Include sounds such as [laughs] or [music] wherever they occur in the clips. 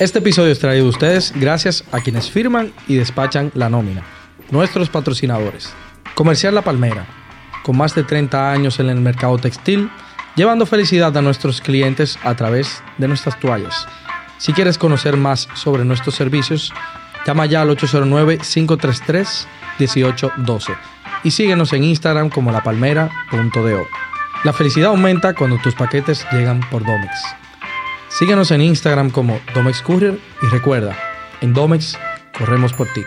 Este episodio es traído a ustedes gracias a quienes firman y despachan la nómina, nuestros patrocinadores. Comercial La Palmera, con más de 30 años en el mercado textil, llevando felicidad a nuestros clientes a través de nuestras toallas. Si quieres conocer más sobre nuestros servicios, llama ya al 809-533-1812 y síguenos en Instagram como lapalmera.do. La felicidad aumenta cuando tus paquetes llegan por Domex. Síguenos en Instagram como Domex Courier y recuerda, en Domex corremos por ti.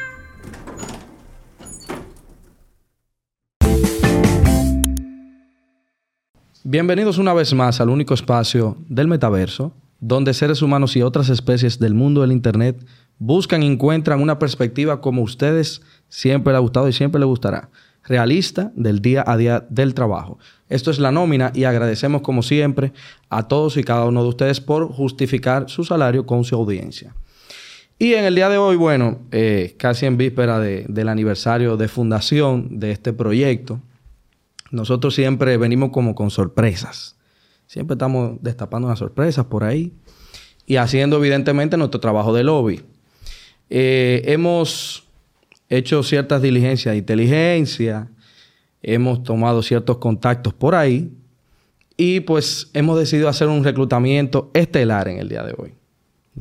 Bienvenidos una vez más al único espacio del metaverso, donde seres humanos y otras especies del mundo del Internet buscan y encuentran una perspectiva como ustedes siempre les ha gustado y siempre les gustará, realista del día a día del trabajo. Esto es la nómina y agradecemos como siempre a todos y cada uno de ustedes por justificar su salario con su audiencia. Y en el día de hoy, bueno, eh, casi en víspera del aniversario de fundación de este proyecto, nosotros siempre venimos como con sorpresas. Siempre estamos destapando unas sorpresas por ahí y haciendo evidentemente nuestro trabajo de lobby. Eh, hemos hecho ciertas diligencias de inteligencia, hemos tomado ciertos contactos por ahí y pues hemos decidido hacer un reclutamiento estelar en el día de hoy.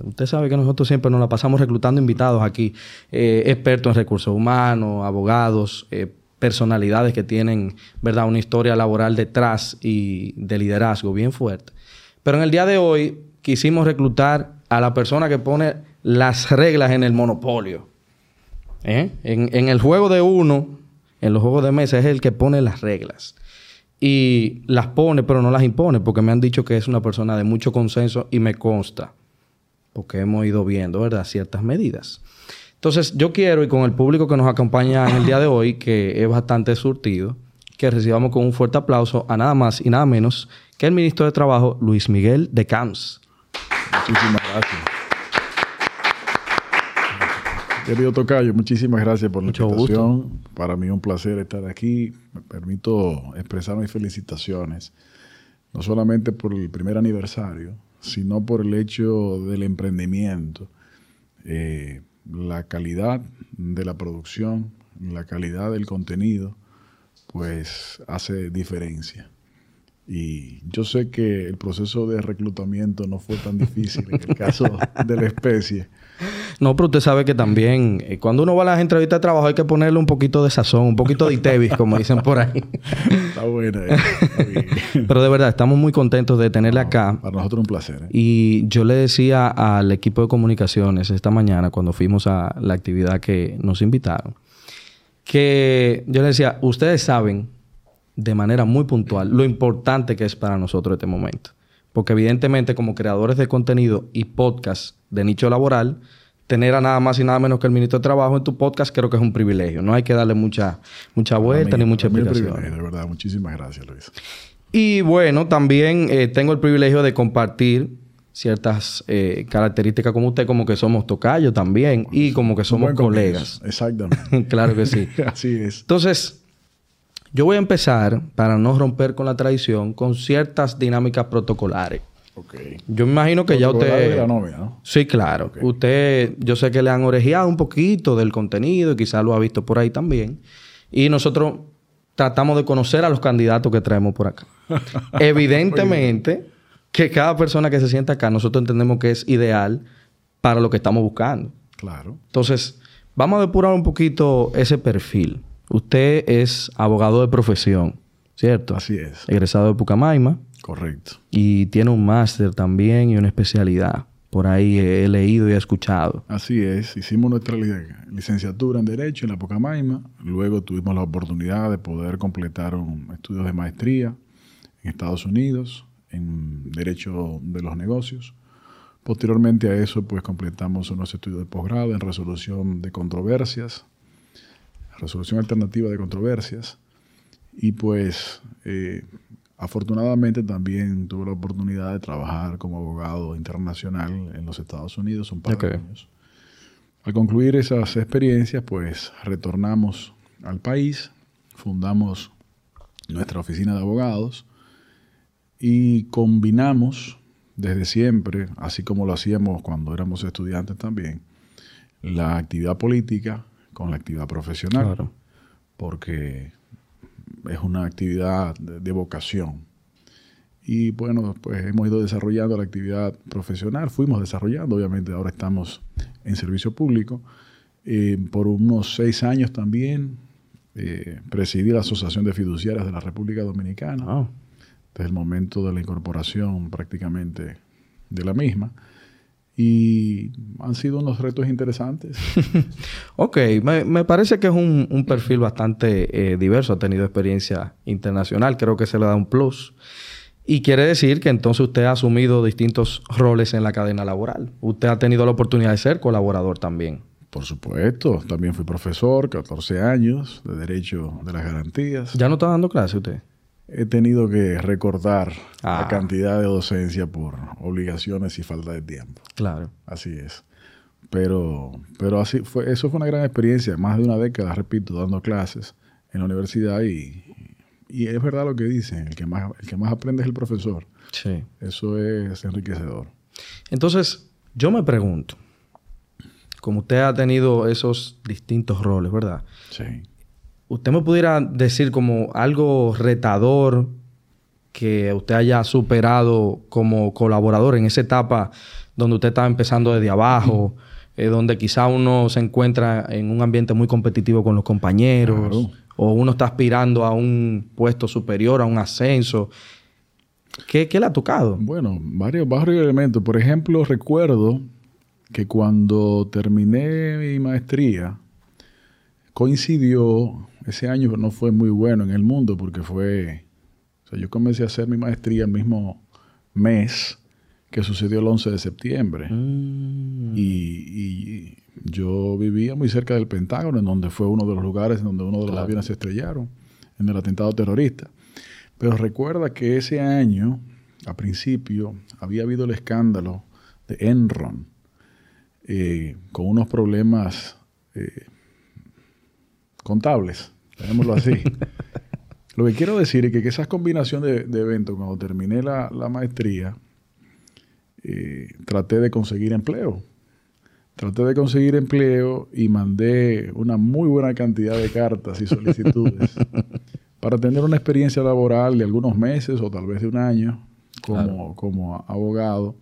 Usted sabe que nosotros siempre nos la pasamos reclutando invitados aquí, eh, expertos en recursos humanos, abogados, eh, personalidades que tienen, ¿verdad?, una historia laboral detrás y de liderazgo bien fuerte. Pero en el día de hoy quisimos reclutar a la persona que pone las reglas en el monopolio. ¿Eh? En, en, el juego de uno, en los juegos de mesa, es el que pone las reglas. Y las pone, pero no las impone, porque me han dicho que es una persona de mucho consenso y me consta, porque hemos ido viendo, ¿verdad?, ciertas medidas. Entonces, yo quiero, y con el público que nos acompaña en el día de hoy, que es bastante surtido, que recibamos con un fuerte aplauso a nada más y nada menos que el ministro de Trabajo, Luis Miguel de Camps. Muchísimas gracias. Querido Tocayo, muchísimas gracias por la Mucho invitación. gusto. Para mí un placer estar aquí. Me permito expresar mis felicitaciones, no solamente por el primer aniversario, sino por el hecho del emprendimiento. Eh, la calidad de la producción, la calidad del contenido, pues hace diferencia. Y yo sé que el proceso de reclutamiento no fue tan difícil en el caso [laughs] de la especie. No, pero usted sabe que también eh, cuando uno va a las entrevistas de trabajo hay que ponerle un poquito de sazón, un poquito de itevis, como dicen por ahí. [laughs] Está buena. eh, está bien. Pero de verdad, estamos muy contentos de tenerle acá. Para nosotros un placer. ¿eh? Y yo le decía al equipo de comunicaciones esta mañana, cuando fuimos a la actividad que nos invitaron, que yo le decía, ustedes saben de manera muy puntual lo importante que es para nosotros este momento. Porque evidentemente como creadores de contenido y podcast de nicho laboral, tener a nada más y nada menos que el ministro de Trabajo en tu podcast creo que es un privilegio. No hay que darle mucha, mucha vuelta mí- ni mucha explicación. De verdad, muchísimas gracias, Luis. Y bueno, también eh, tengo el privilegio de compartir ciertas eh, características como usted, como que somos tocayos también y como que somos colegas. comienzo. [laughs] Exactamente. claro que sí. [laughs] Así es. Entonces, yo voy a empezar, para no romper con la tradición, con ciertas dinámicas protocolares. Ok. Yo me imagino que ya usted... de la nómina, ¿no? Sí, claro. Usted, yo sé que le han orejeado un poquito del contenido y quizás lo ha visto por ahí también. Y nosotros tratamos de conocer a los candidatos que traemos por acá. [laughs] Evidentemente que cada persona que se sienta acá, nosotros entendemos que es ideal para lo que estamos buscando. Claro. Entonces, vamos a depurar un poquito ese perfil. Usted es abogado de profesión, ¿cierto? Así es. Egresado de Pucamaima Correcto. y tiene un máster también y una especialidad. Por ahí he leído y he escuchado. Así es. Hicimos nuestra li- licenciatura en Derecho en la Pocamaima. Luego tuvimos la oportunidad de poder completar un estudios de maestría en Estados Unidos en Derecho de los Negocios. Posteriormente a eso, pues completamos unos estudios de posgrado en resolución de controversias, resolución alternativa de controversias. Y pues eh, afortunadamente también tuve la oportunidad de trabajar como abogado internacional en los Estados Unidos un par de Ok. años. Al concluir esas experiencias, pues retornamos al país, fundamos nuestra oficina de abogados y combinamos desde siempre, así como lo hacíamos cuando éramos estudiantes también, la actividad política con la actividad profesional, porque es una actividad de, vocación. Y bueno, pues hemos ido desarrollando la actividad profesional, fuimos desarrollando, obviamente ahora estamos en servicio público. Eh, por unos seis años también eh, presidí la Asociación de Fiduciarias de la República Dominicana, desde el momento de la incorporación prácticamente de la misma. Y han sido unos retos interesantes. [laughs] ok, me, parece que es un, perfil bastante eh, diverso, ha tenido experiencia internacional, creo que se le da un plus. Y quiere decir que entonces usted ha asumido distintos roles en la cadena laboral. Usted ha tenido la oportunidad de ser colaborador también. Por supuesto, también fui profesor, 14 años de Derecho de las Garantías. ¿Ya no está dando clase usted? He tenido que recortar la Ah. cantidad de docencia por obligaciones y falta de tiempo. Claro. Así es. Pero, pero así fue, eso fue una gran experiencia, más de una década, repito, dando clases en la universidad y, y es verdad lo que dicen, el que más, el que más aprende es el profesor. Sí. Eso es enriquecedor. Entonces, yo me pregunto, como usted ha tenido esos distintos roles, ¿verdad? Sí. ¿Usted me pudiera decir como algo retador que usted haya superado como colaborador en esa etapa donde usted estaba empezando desde abajo, eh, donde quizá uno se encuentra en un ambiente muy competitivo con los compañeros, Claro. o uno está aspirando a un puesto superior, a un ascenso? ¿Qué, qué le ha tocado? Bueno, varios, varios elementos. Por ejemplo, recuerdo que cuando terminé mi maestría, coincidió, ese año no fue muy bueno en el mundo porque fue, o sea, yo comencé a hacer mi maestría el mismo mes que sucedió el 11 de septiembre. Mm, Y, y yo vivía muy cerca del Pentágono, en donde fue uno de los lugares donde uno de los Claro. aviones se estrellaron, en el atentado terrorista. Pero recuerda que ese año, a principio, había habido el escándalo de Enron, eh, con unos problemas eh, contables, así. Lo que quiero decir es que, que esas combinaciones de, de eventos, cuando terminé la, la maestría, eh, traté de conseguir empleo. Traté de conseguir empleo y mandé una muy buena cantidad de cartas y solicitudes [laughs] para tener una experiencia laboral de algunos meses o tal vez de un año como, Claro. como abogado.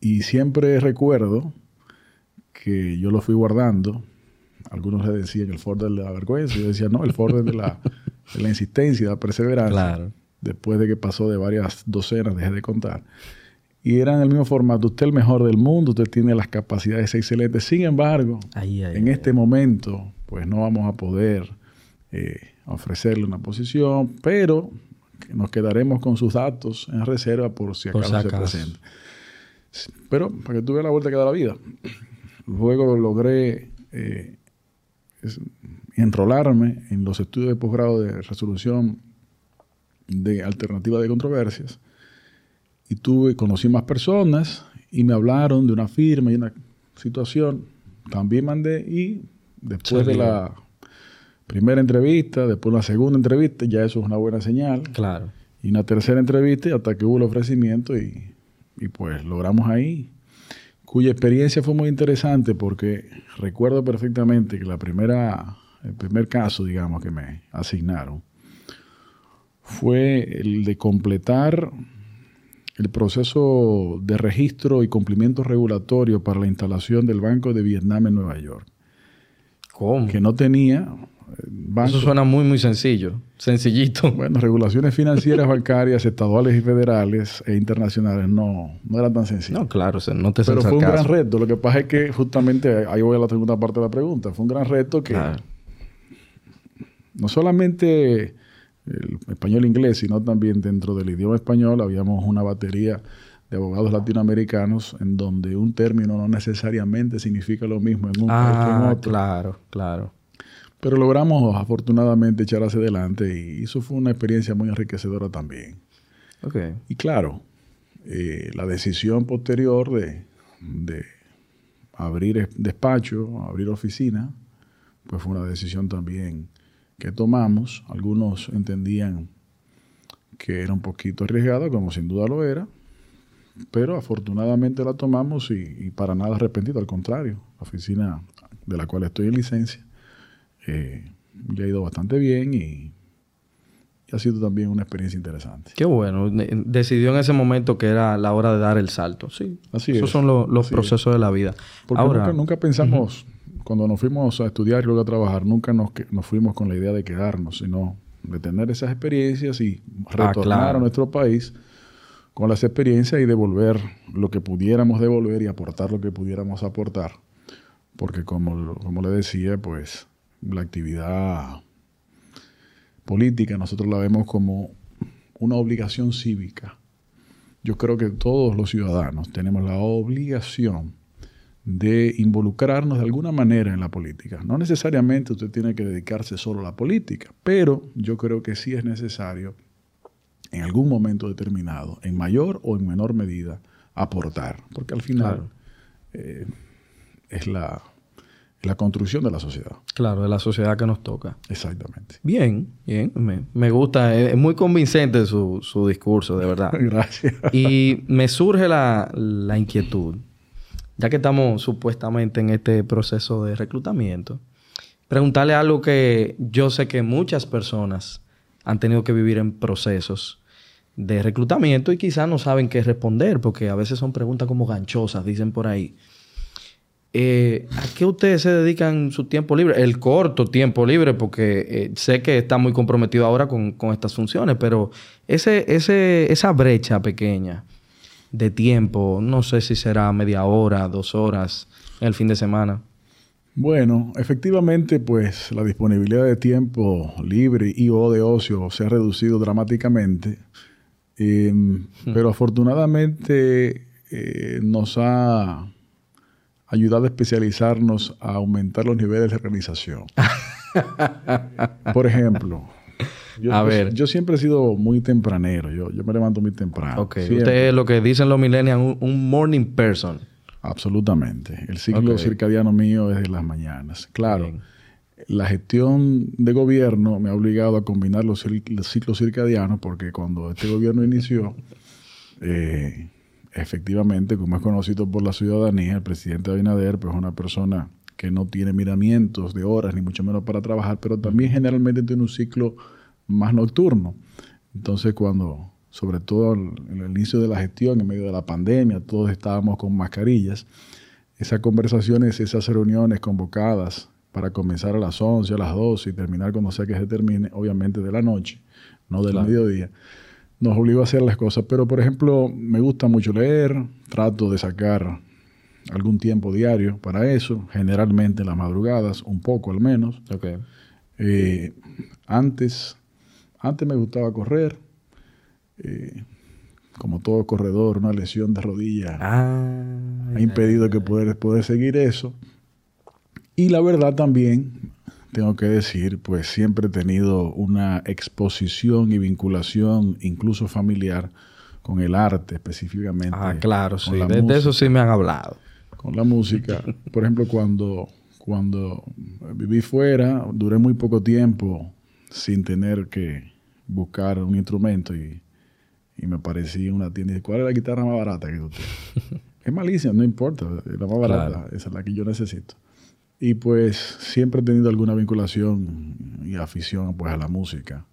Y siempre recuerdo que yo lo fui guardando. Algunos le decían el folder de la vergüenza. Yo decía, no, el folder de la, de la insistencia, de la perseverancia claro. después de que pasó de varias docenas, dejé de contar. Y eran el mismo formato, usted el mejor del mundo, usted tiene las capacidades excelentes. Sin embargo, Ahí, ahí, en ahí. este momento, pues no vamos a poder eh, ofrecerle una posición, pero nos quedaremos con sus datos en reserva por si Por acaso si se acaso. presenta. Pero para que tú veas la vuelta que da la vida. Luego logré eh, es- enrolarme en los estudios de posgrado de resolución de alternativa de controversias y tuve, conocí más personas y me hablaron de una firma y una situación. También mandé y después de la primera entrevista, después la segunda entrevista, ya eso es una buena señal. Claro. Y una tercera entrevista hasta que hubo el ofrecimiento y, y pues logramos ahí. Cuya experiencia fue muy interesante porque recuerdo perfectamente que la primera, el primer caso, digamos, que me asignaron fue el de completar el proceso de registro y cumplimiento regulatorio para la instalación del Banco de Vietnam en Nueva York, ¿Cómo? que no tenía banco- Eso suena muy, muy sencillo. Sencillito. [laughs] bueno, regulaciones financieras, bancarias, estaduales y federales e internacionales no, no eran tan sencillas. No, claro, no te Pero fue un caso. gran reto. Lo que pasa es que justamente ahí voy a la segunda parte de la pregunta. Fue un gran reto que no solamente el español e inglés, sino también dentro del idioma español habíamos una batería de abogados latinoamericanos en donde un término no necesariamente significa lo mismo en un país que en Ah, otro. claro, claro. Pero logramos afortunadamente echar hacia adelante y eso fue una experiencia muy enriquecedora también. Ok. Y claro, eh, la decisión posterior de, de abrir es- despacho, abrir oficina, pues fue una decisión también que tomamos. Algunos entendían que era un poquito arriesgado, como sin duda lo era, pero afortunadamente la tomamos y, para nada arrepentido, al contrario, la oficina de la cual estoy en licencia eh, le ha ido bastante bien y, ha sido también una experiencia interesante. Qué bueno. Decidió en ese momento que era la hora de dar el salto. Sí. Así Esos son los procesos de la vida. Porque Ahora, nunca, pensamos, cuando nos fuimos a estudiar y luego a trabajar, nunca nos, nos fuimos con la idea de quedarnos, sino de tener esas experiencias y ah, retornar a nuestro país con las experiencias y devolver lo que pudiéramos devolver y aportar lo que pudiéramos aportar. Porque como, como le decía, pues la actividad política nosotros la vemos como una obligación cívica. Yo creo que todos los ciudadanos tenemos la obligación de involucrarnos de alguna manera en la política. No necesariamente usted tiene que dedicarse solo a la política, pero yo creo que sí es necesario en algún momento determinado, en mayor o en menor medida, aportar, porque al final eh, es la, la construcción de la sociedad. Claro, de la sociedad que nos toca. Exactamente. Bien, bien. Me, gusta. Es, muy convincente su, discurso, de verdad. [laughs] Gracias. Y me surge la, la, inquietud, ya que estamos supuestamente en este proceso de reclutamiento, preguntarle algo que yo sé que muchas personas han tenido que vivir en procesos de reclutamiento y quizás no saben qué responder, porque a veces son preguntas como ganchosas, dicen por ahí. Eh, ¿A qué ustedes se dedican su tiempo libre? El corto tiempo libre, porque eh, sé que está muy comprometido ahora con, estas funciones, pero ese, ese, esa brecha pequeña de tiempo, no sé si será media hora, dos horas en el fin de semana. Bueno, efectivamente, pues la disponibilidad de tiempo libre y o de ocio se ha reducido dramáticamente, em, hmm. pero afortunadamente eh, nos ha ayudado a especializarnos a aumentar los niveles de organización. [laughs] Por ejemplo, yo, a ver. yo siempre he sido muy tempranero. Yo, yo me levanto muy temprano. Usted es lo que dicen los millennials, un, morning person. Absolutamente. El ciclo circadiano mío es de las mañanas. Claro, la gestión de gobierno me ha obligado a combinar los, ciclos circadianos porque cuando este gobierno inició, [laughs] eh, efectivamente, como es conocido por la ciudadanía, el presidente Abinader pues, es una persona que no tiene miramientos de horas, ni mucho menos para trabajar, pero también generalmente tiene un ciclo más nocturno. Entonces, cuando, sobre todo en el inicio de la gestión, en medio de la pandemia, todos estábamos con mascarillas, esas conversaciones, esas reuniones convocadas para comenzar a las 11, a las 12 y terminar cuando sea que se termine, obviamente de la noche, no del mediodía nos obligó a hacer las cosas. Pero, por ejemplo, me gusta mucho leer, trato de sacar algún tiempo diario para eso, generalmente en las madrugadas, un poco al menos. Okay. Eh, antes, antes me gustaba correr. Eh, como todo corredor, una lesión de rodilla ah, ha impedido que poder, poder seguir eso. Y la verdad también, tengo que decir, pues siempre he tenido una exposición y vinculación, incluso familiar, con el arte específicamente. Ah, claro, sí. de, eso sí me han hablado. Con la música. Por ejemplo, cuando, cuando viví fuera, duré muy poco tiempo sin tener que buscar un instrumento y, y me aparecí una tienda y dije, ¿cuál es la guitarra más barata que tú tienes? [laughs] es malísima, no importa, la más barata, esa es la que yo necesito. Y pues siempre he tenido alguna vinculación y afición pues a la música,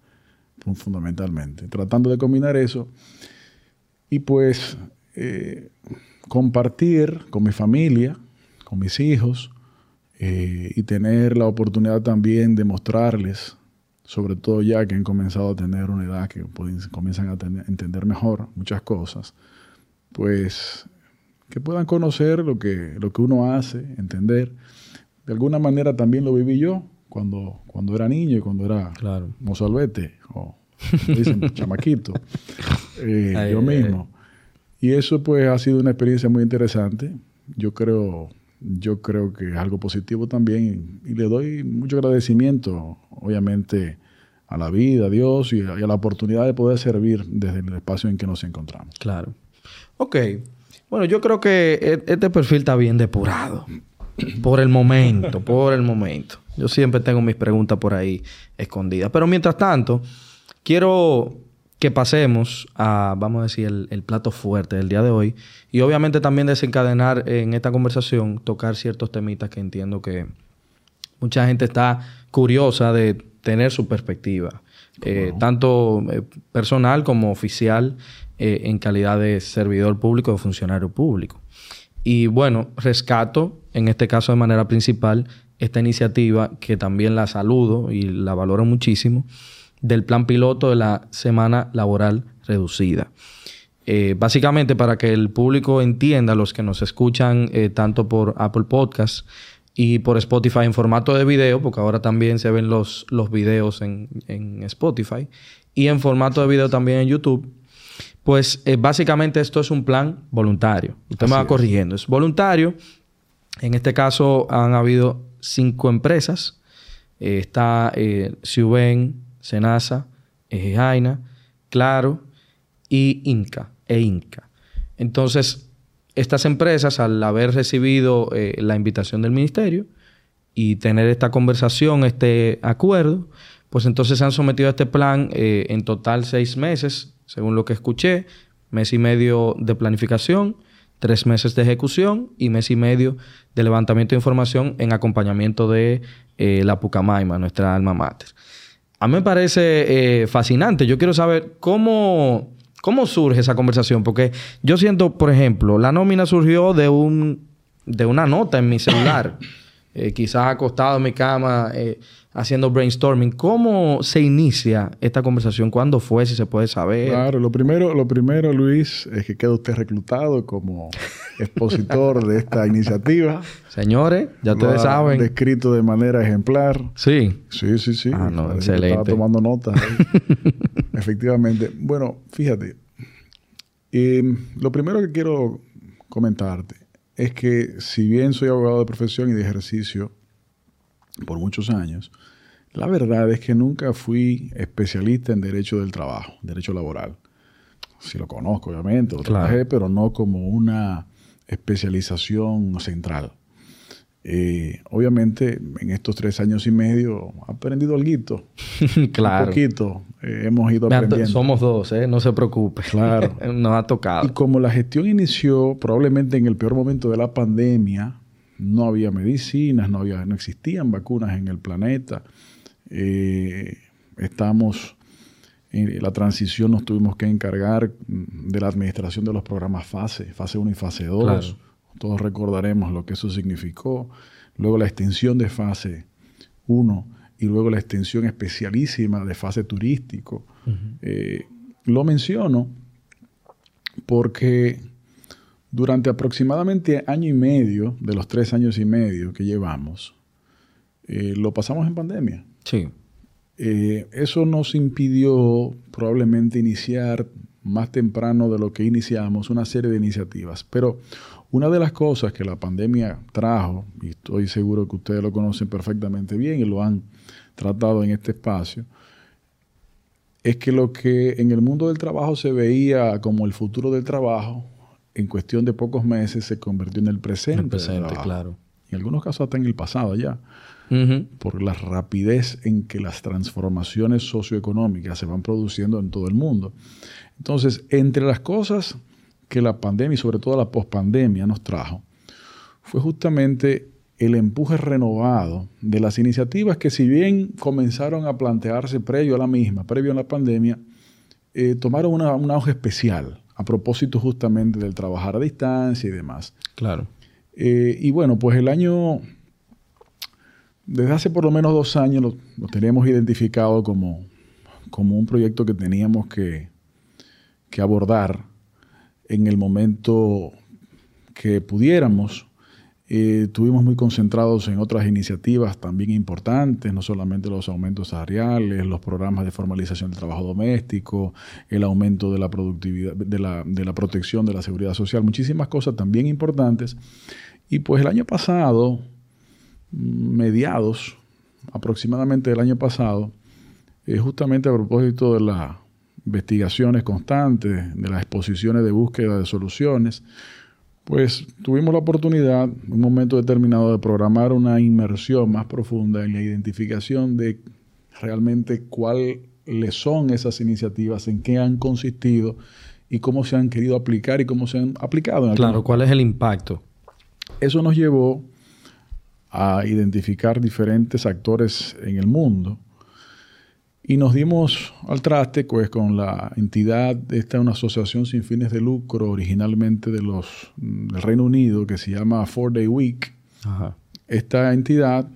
fundamentalmente. Tratando de combinar eso y pues eh, compartir con mi familia, con mis hijos, eh, y tener la oportunidad también de mostrarles, sobre todo ya que han comenzado a tener una edad que comienzan a entender mejor muchas cosas, pues que puedan conocer lo que, lo que uno hace, entender de alguna manera también lo viví yo cuando, cuando era niño y cuando era claro. mozalbete o dicen [laughs] chamaquito, eh, yo mismo. Y eso pues ha sido una experiencia muy interesante. Yo creo, yo creo que es algo positivo también y, le doy mucho agradecimiento, obviamente, a la vida, a Dios y a, y a, la oportunidad de poder servir desde el espacio en que nos encontramos. Claro. Ok. Bueno, yo creo que e, este perfil está bien depurado. Por el momento, por el momento. Yo siempre tengo mis preguntas por ahí escondidas. Pero mientras tanto, quiero que pasemos a, vamos a decir, el, plato fuerte del día de hoy. Y obviamente también desencadenar en esta conversación, tocar ciertos temitas que entiendo que mucha gente está curiosa de tener su perspectiva, eh, tanto eh, personal como oficial, eh, en calidad de servidor público o funcionario público. Y bueno, rescato, en este caso de manera principal, esta iniciativa que también la saludo y la valoro muchísimo del plan piloto de la semana laboral reducida. Eh, básicamente para que el público entienda, los que nos escuchan eh, tanto por Apple Podcasts y por Spotify en formato de video, porque ahora también se ven los, los videos en, Spotify, y en formato de video también en YouTube, pues eh, básicamente esto es un plan voluntario. Usted me va corrigiendo. Es voluntario. En este caso han habido cinco empresas. está Ciuben, Senasa, Ejejaina, Claro y Inca e Inca. Entonces, estas empresas, al haber recibido eh, la invitación del ministerio y tener esta conversación, este acuerdo, pues entonces se han sometido a este plan eh, en total seis meses, según lo que escuché, mes y medio de planificación, tres meses de ejecución y mes y medio de levantamiento de información en acompañamiento de eh, la Pucamaima, nuestra alma mater. A mí me parece eh, fascinante. Yo quiero saber cómo, cómo surge esa conversación, porque yo siento, por ejemplo, la nómina surgió de, un, de una nota en mi celular, [coughs] eh, quizás acostado en mi cama, haciendo brainstorming. ¿Cómo se inicia esta conversación? ¿Cuándo fue? Si se puede saber. Claro, lo primero, lo primero, Luis, es que queda usted reclutado como expositor de esta iniciativa. [laughs] Señores, ya ustedes saben. Descrito de manera ejemplar. Sí. Sí, sí, sí. Ah, no, excelente. Estaba tomando notas. [laughs] Efectivamente. Bueno, fíjate. Eh, lo primero que quiero comentarte es que si bien soy abogado de profesión y de ejercicio por muchos años, la verdad es que nunca fui especialista en derecho del trabajo, derecho laboral. Sí lo conozco, obviamente, lo trabajé, pero no como una especialización central. Eh, obviamente, en estos tres años y medio he aprendido algo. [laughs] claro. Un poquito. Eh, hemos ido aprendiendo. Somos dos, ¿eh? No se preocupe. Claro. [laughs] Nos ha tocado. Y como la gestión inició probablemente en el peor momento de la pandemia, no había medicinas, no, había, no existían vacunas en el planeta. Eh, estamos en la transición, nos tuvimos que encargar de la administración de los programas fase, fase 1 y fase 2. Todos recordaremos lo que eso significó. Luego la extensión de fase 1 y luego la extensión especialísima de fase turístico. Eh, lo menciono porque durante aproximadamente año y medio, de los tres años y medio que llevamos, eh, lo pasamos en pandemia. Sí. Eh, eso nos impidió probablemente iniciar más temprano de lo que iniciamos una serie de iniciativas. Pero una de las cosas que la pandemia trajo, y estoy seguro que ustedes lo conocen perfectamente bien y lo han tratado en este espacio, es que lo que en el mundo del trabajo se veía como el futuro del trabajo, en cuestión de pocos meses se convirtió en el presente. El presente, claro. En algunos casos hasta en el pasado ya. Por la rapidez en que las transformaciones socioeconómicas se van produciendo en todo el mundo. Entonces, entre las cosas que la pandemia y sobre todo la pospandemia nos trajo, fue justamente el empuje renovado de las iniciativas que si bien comenzaron a plantearse previo a la misma, previo a la pandemia, eh, tomaron una, un auge especial a propósito justamente del trabajar a distancia y demás. Claro. Eh, y bueno, pues el año, desde hace por lo menos dos años lo, teníamos identificado como, como un proyecto que teníamos que, que abordar en el momento que pudiéramos eh, estuvimos muy concentrados en otras iniciativas también importantes, no solamente los aumentos salariales, los programas de formalización del trabajo doméstico, el aumento de la productividad, de la, de la protección de la seguridad social, muchísimas cosas también importantes. Y pues el año pasado, mediados aproximadamente del año pasado, eh, justamente a propósito de las investigaciones constantes, de las exposiciones de búsqueda de soluciones, pues tuvimos la oportunidad en un momento determinado de programar una inmersión más profunda en la identificación de realmente cuál le son esas iniciativas, en qué han consistido y cómo se han querido aplicar y cómo se han aplicado. claro, ¿cuál es el impacto? Eso nos llevó a identificar diferentes actores en el mundo y nos dimos al traste pues, con la entidad, esta es una asociación sin fines de lucro originalmente de los, del Reino Unido que se llama Four Day Week. Esta entidad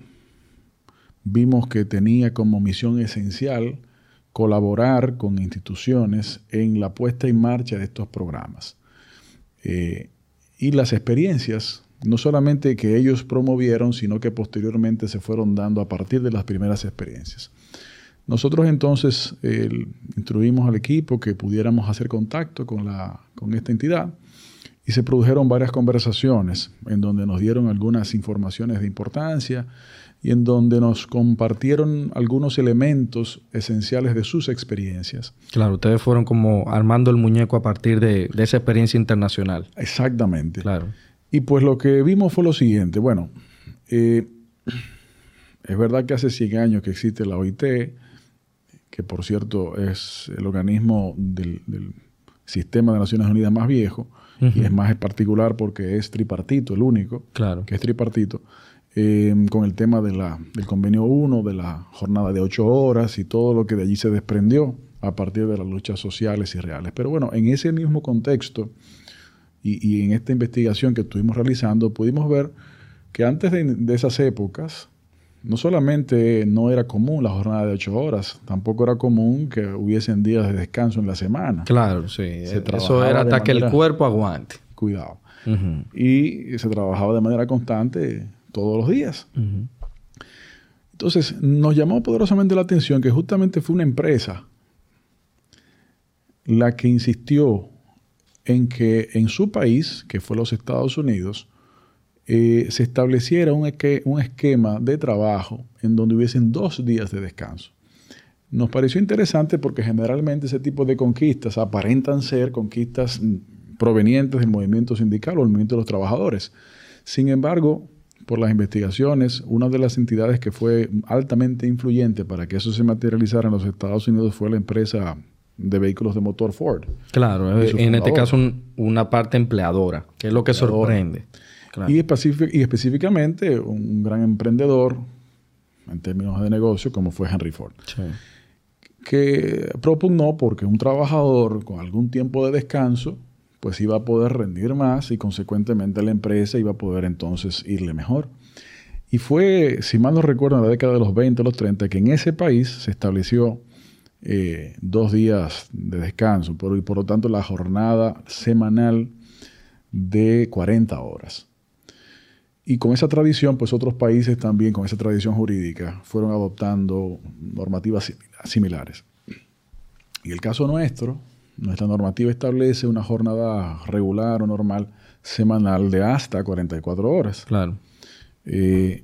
vimos que tenía como misión esencial colaborar con instituciones en la puesta en marcha de estos programas. Eh, y las experiencias, no solamente que ellos promovieron, sino que posteriormente se fueron dando a partir de las primeras experiencias. Nosotros entonces instruimos al equipo que pudiéramos hacer contacto con, la, con esta entidad y se produjeron varias conversaciones en donde nos dieron algunas informaciones de importancia y en donde nos compartieron algunos elementos esenciales de sus experiencias. Claro, ustedes fueron como armando el muñeco a partir de, de esa experiencia internacional. Exactamente. Claro. Y pues lo que vimos fue lo siguiente, bueno, eh, es verdad que hace 100 años que existe la OIT, que por cierto es el organismo del, sistema de Naciones Unidas más viejo, y es más particular porque es tripartito, el único, claro. que es tripartito, eh, con el tema de la, del convenio 1, de la jornada de ocho horas y todo lo que de allí se desprendió a partir de las luchas sociales y reales. Pero bueno, en ese mismo contexto y, y en esta investigación que estuvimos realizando, pudimos ver que antes de, de esas épocas, no solamente no era común la jornada de ocho horas, tampoco era común que hubiesen días de descanso en la semana. Claro, sí. Eso era hasta que el cuerpo aguante. Cuidado. Y se trabajaba de manera constante todos los días. Entonces, nos llamó poderosamente la atención que justamente fue una empresa la que insistió en que en su país, que fue los Estados Unidos, eh, se estableciera un, un esquema de trabajo en donde hubiesen dos días de descanso. Nos pareció interesante porque generalmente ese tipo de conquistas aparentan ser conquistas provenientes del movimiento sindical o el movimiento de los trabajadores. Sin embargo, por las investigaciones, una de las entidades que fue altamente influyente para que eso se materializara en los Estados Unidos fue la empresa de vehículos de motor Ford. Claro, en este caso una parte empleadora, que es lo que sorprende. Y, específicamente un gran emprendedor en términos de negocio como fue Henry Ford. Que propugnó porque un trabajador con algún tiempo de descanso pues iba a poder rendir más y consecuentemente la empresa iba a poder entonces irle mejor. Y fue, si mal no recuerdo, en la década de los 20 los 30, que en ese país se estableció eh, dos días de descanso por, y por lo tanto la jornada semanal de 40 horas. Y con esa tradición, pues otros países también, con esa tradición jurídica, fueron adoptando normativas similares. Y el caso nuestro, nuestra normativa establece una jornada regular o normal semanal de hasta 44 horas. Claro. Eh,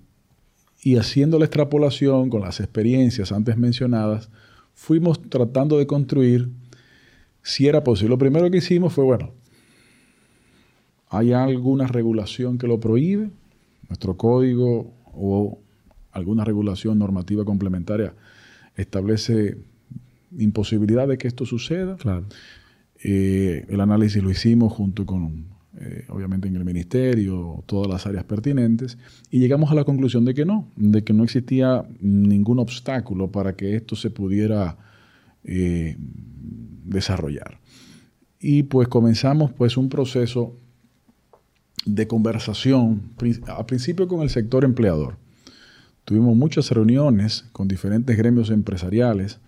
y haciendo la extrapolación con las experiencias antes mencionadas, fuimos tratando de construir si era posible. Lo primero que hicimos fue, bueno, ¿hay alguna regulación que lo prohíbe? Nuestro código o alguna regulación normativa complementaria establece imposibilidad de que esto suceda. Claro. Eh, el análisis lo hicimos junto con, eh, obviamente, en el ministerio, todas las áreas pertinentes, y llegamos a la conclusión de que no, de que no existía ningún obstáculo para que esto se pudiera eh, desarrollar. Y pues comenzamos pues un proceso de conversación, al principio con el sector empleador. Tuvimos muchas reuniones con diferentes gremios empresariales,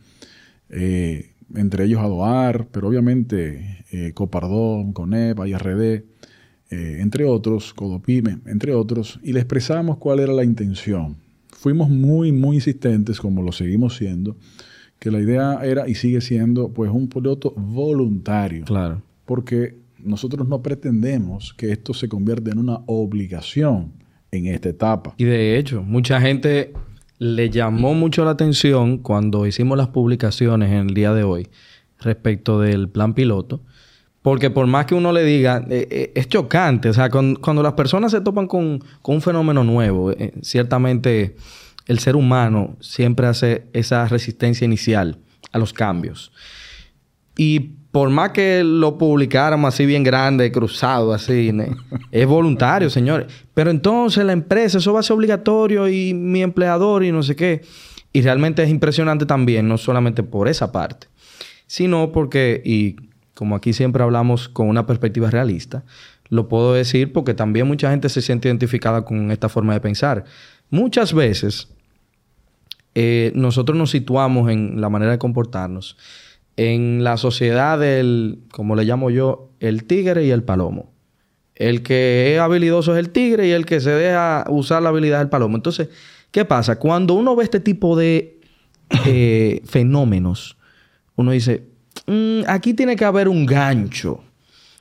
eh, entre ellos Adoar, pero obviamente Copardón, CONEP, IRD, eh, entre otros, Codopime, entre otros, y le expresamos cuál era la intención. Fuimos muy, muy insistentes, como lo seguimos siendo, que la idea era y sigue siendo pues un piloto voluntario. Claro. Porque nosotros no pretendemos que esto se convierta en una obligación en esta etapa. Y de hecho, mucha gente le llamó mucho la atención cuando hicimos las publicaciones en el día de hoy respecto del plan piloto. Porque por más que uno le diga, eh, eh, es chocante. O sea, cuando las personas se topan con, un fenómeno nuevo, eh, ciertamente el ser humano siempre hace esa resistencia inicial a los cambios. Y por más que lo publicáramos así bien grande, cruzado, así, [laughs] es voluntario, señores. Pero entonces la empresa, eso va a ser obligatorio y mi empleador y no sé qué. Y realmente es impresionante también, no solamente por esa parte, sino porque, y como aquí siempre hablamos con una perspectiva realista, lo puedo decir porque también mucha gente se siente identificada con esta forma de pensar. Muchas veces eh, nosotros nos situamos en la manera de comportarnos en la sociedad del, como le llamo yo, el tigre y el palomo. El que es habilidoso es el tigre y el que se deja usar la habilidad del palomo. Entonces, ¿qué pasa? Cuando uno ve este tipo de eh, fenómenos, uno dice, mm, aquí tiene que haber un gancho.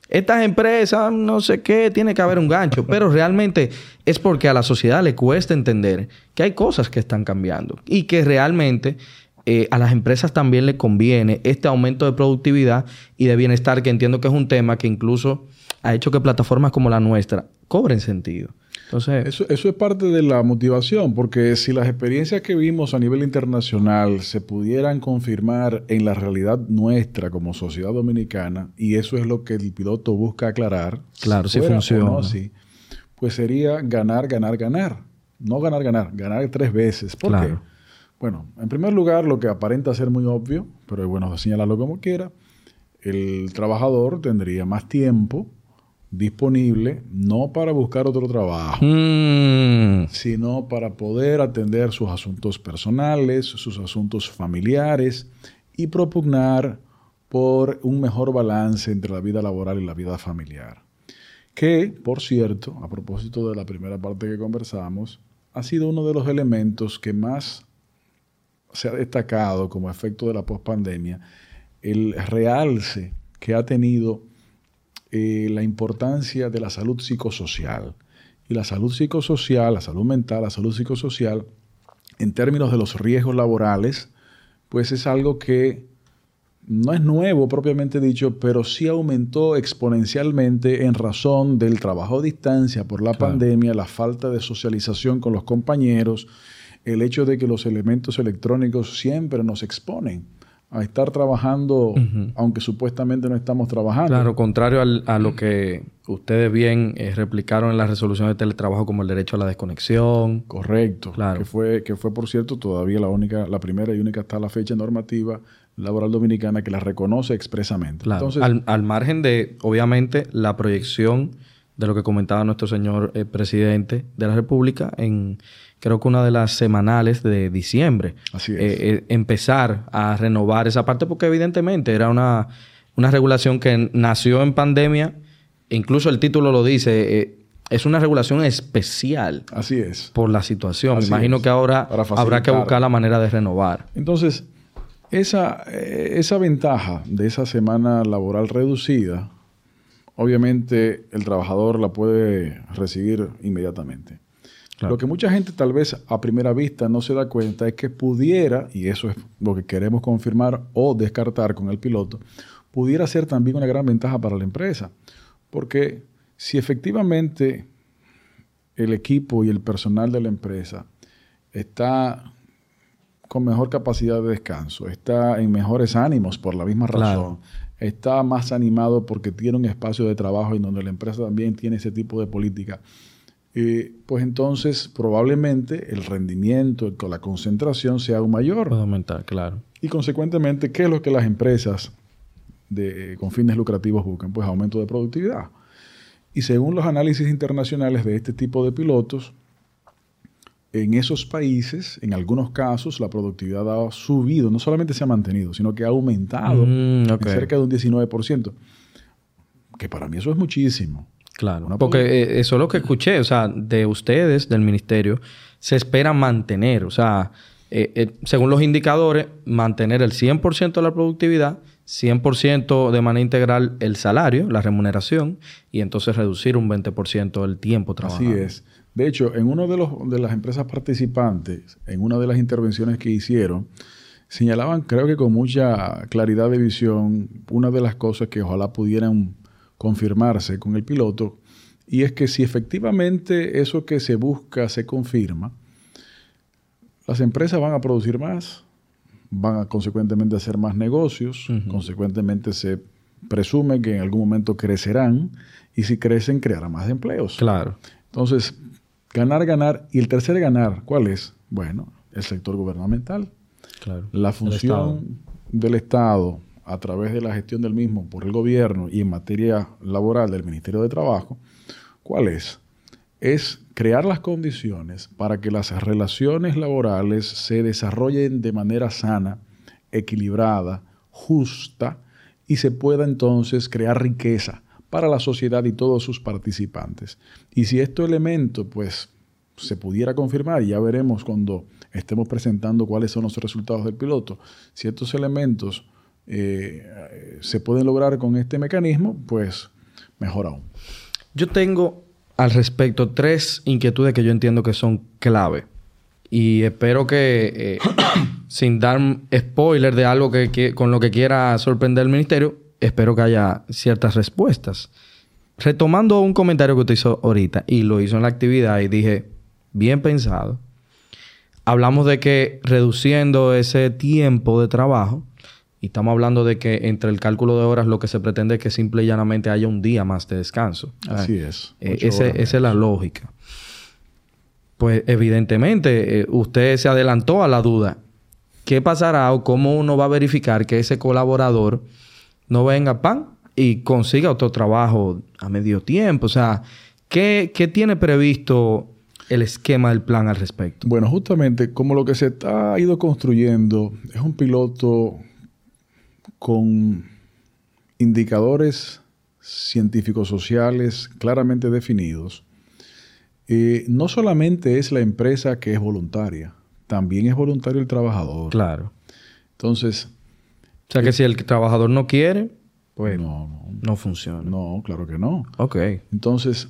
Estas empresas, no sé qué, tiene que haber un gancho. Pero realmente es porque a la sociedad le cuesta entender que hay cosas que están cambiando y que realmente eh, a las empresas también le conviene este aumento de productividad y de bienestar, que entiendo que es un tema que incluso ha hecho que plataformas como la nuestra cobren sentido. Entonces, eso, eso es parte de la motivación, porque si las experiencias que vimos a nivel internacional se pudieran confirmar en la realidad nuestra como sociedad dominicana, y eso es lo que el piloto busca aclarar, claro, si, funciona, pues sería ganar, ganar, ganar. No ganar, ganar, ganar tres veces. ¿Por qué? Bueno, en primer lugar, lo que aparenta ser muy obvio, pero es bueno señalarlo como quiera, el trabajador tendría más tiempo disponible, no para buscar otro trabajo, mm. sino para poder atender sus asuntos personales, sus asuntos familiares y propugnar por un mejor balance entre la vida laboral y la vida familiar. Que, por cierto, a propósito de la primera parte que conversamos, ha sido uno de los elementos que más se ha destacado como efecto de la pospandemia el realce que ha tenido eh, la importancia de la salud psicosocial. Y la salud psicosocial, la salud mental, la salud psicosocial, en términos de los riesgos laborales, pues es algo que no es nuevo propiamente dicho, pero sí aumentó exponencialmente en razón del trabajo a distancia por la pandemia, la falta de socialización con los compañeros, el hecho de que los elementos electrónicos siempre nos exponen a estar trabajando, aunque supuestamente no estamos trabajando. Claro, contrario a lo que ustedes bien eh, replicaron en la resolución de teletrabajo como el derecho a la desconexión. Correcto. Claro. Que fue, que fue, por cierto, todavía la única, la primera y única hasta la fecha normativa laboral dominicana que la reconoce expresamente. Claro. Entonces, al, margen de, obviamente, la proyección de lo que comentaba nuestro señor eh, presidente de la República en creo que una de las semanales de diciembre. Así es. Eh, eh, empezar a renovar esa parte porque evidentemente era una, una regulación que nació en pandemia, incluso el título lo dice, eh, es una regulación especial. Así es. Por la situación. Me imagino que ahora habrá que buscar la manera de renovar. Entonces, esa, esa ventaja de esa semana laboral reducida, obviamente el trabajador la puede recibir inmediatamente. Lo que mucha gente tal vez a primera vista no se da cuenta es que pudiera, y eso es lo que queremos confirmar o descartar con el piloto, pudiera ser también una gran ventaja para la empresa. Porque si efectivamente el equipo y el personal de la empresa está con mejor capacidad de descanso, está en mejores ánimos por la misma razón, está más animado porque tiene un espacio de trabajo en donde la empresa también tiene ese tipo de política pues entonces probablemente el rendimiento, la concentración sea aún mayor. Puede aumentar, claro. Y consecuentemente, ¿qué es lo que las empresas de, con fines lucrativos buscan? Pues aumento de productividad. Y según los análisis internacionales de este tipo de pilotos, en esos países, en algunos casos, la productividad ha subido, no solamente se ha mantenido, sino que ha aumentado mm, cerca de un 19%, que para mí eso es muchísimo. Claro, porque eh, eso es lo que escuché, o sea, de ustedes, del ministerio, se espera mantener, o sea, eh, eh, según los indicadores, mantener el 100% de la productividad, 100% de manera integral el salario, la remuneración, y entonces reducir un 20% el tiempo trabajado. Así es. De hecho, en una de, los, de las empresas participantes, en una de las intervenciones que hicieron, señalaban, creo que con mucha claridad de visión, una de las cosas que ojalá pudieran confirmarse con el piloto, y es que si efectivamente eso que se busca se confirma, las empresas van a producir más, van a consecuentemente hacer más negocios, consecuentemente se presume que en algún momento crecerán y si crecen crearán más empleos. Claro. Entonces, ganar, ganar. Y el tercer ganar, ¿cuál es? Bueno, el sector gubernamental. Claro. La función del Estado a través de la gestión del mismo por el gobierno y en materia laboral del Ministerio de Trabajo, ¿cuál es? Es crear las condiciones para que las relaciones laborales se desarrollen de manera sana, equilibrada, justa y se pueda entonces crear riqueza para la sociedad y todos sus participantes. Y si este elemento pues se pudiera confirmar, y ya veremos cuando estemos presentando cuáles son los resultados del piloto, si estos elementos eh, se pueden lograr con este mecanismo, pues mejor aún. Yo tengo al respecto tres inquietudes que yo entiendo que son clave. Y espero que, eh, [coughs] sin dar spoiler de algo que, con lo que quiera sorprender el ministerio, espero que haya ciertas respuestas. Retomando un comentario que usted hizo ahorita y lo hizo en la actividad y dije, bien pensado, hablamos de que reduciendo ese tiempo de trabajo, y estamos hablando de que entre el cálculo de horas lo que se pretende es que simple y llanamente haya un día más de descanso. Así es. Eh, esa es la lógica. Pues evidentemente eh, usted se adelantó a la duda. ¿Qué pasará o cómo uno va a verificar que ese colaborador no venga pan y consiga otro trabajo a medio tiempo? O sea, ¿qué, qué tiene previsto el esquema del plan al respecto? Bueno, justamente como lo que se ha ido construyendo es un piloto con indicadores científicos sociales claramente definidos, eh, no solamente es la empresa que es voluntaria, también es voluntario el trabajador. Claro. Entonces... O sea que si el trabajador no quiere, pues no, no, funciona. No, claro que no. Ok. Entonces,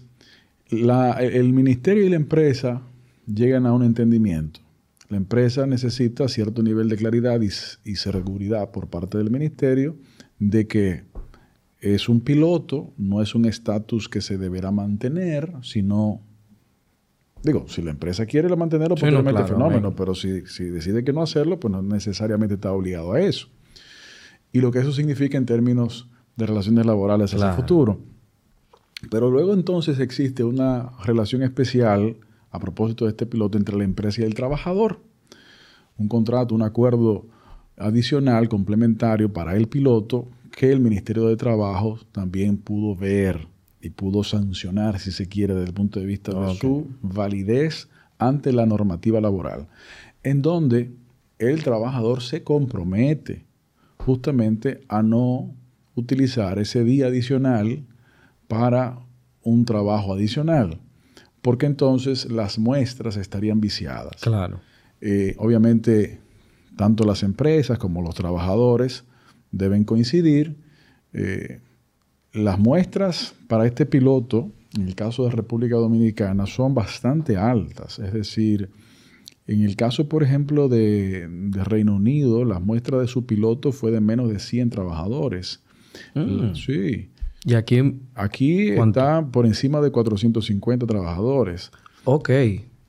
el ministerio y la empresa llegan a un entendimiento. La empresa necesita cierto nivel de claridad y, seguridad por parte del ministerio de que es un piloto, no es un estatus que se deberá mantener, sino Digo, si la empresa quiere mantenerlo, sí, fenómeno, pero si, decide que no hacerlo, pues no necesariamente está obligado a eso. Y lo que eso significa en términos de relaciones laborales hacia el futuro. Pero luego entonces existe una relación especial a propósito de este piloto entre la empresa y el trabajador. Un contrato, un acuerdo adicional, complementario para el piloto que el Ministerio de Trabajo también pudo ver y pudo sancionar, si se quiere, desde el punto de vista de su validez ante la normativa laboral, en donde el trabajador se compromete justamente a no utilizar ese día adicional para un trabajo adicional porque entonces las muestras estarían viciadas. Claro. Eh, obviamente, tanto las empresas como los trabajadores deben coincidir. Eh, las muestras para este piloto, en el caso de República Dominicana, son bastante altas. Es decir, en el caso, por ejemplo, de, Reino Unido, las muestras de su piloto fue de menos de 100 trabajadores. Mm. Sí. ¿Y aquí? Aquí está por encima de 450 trabajadores. Ok.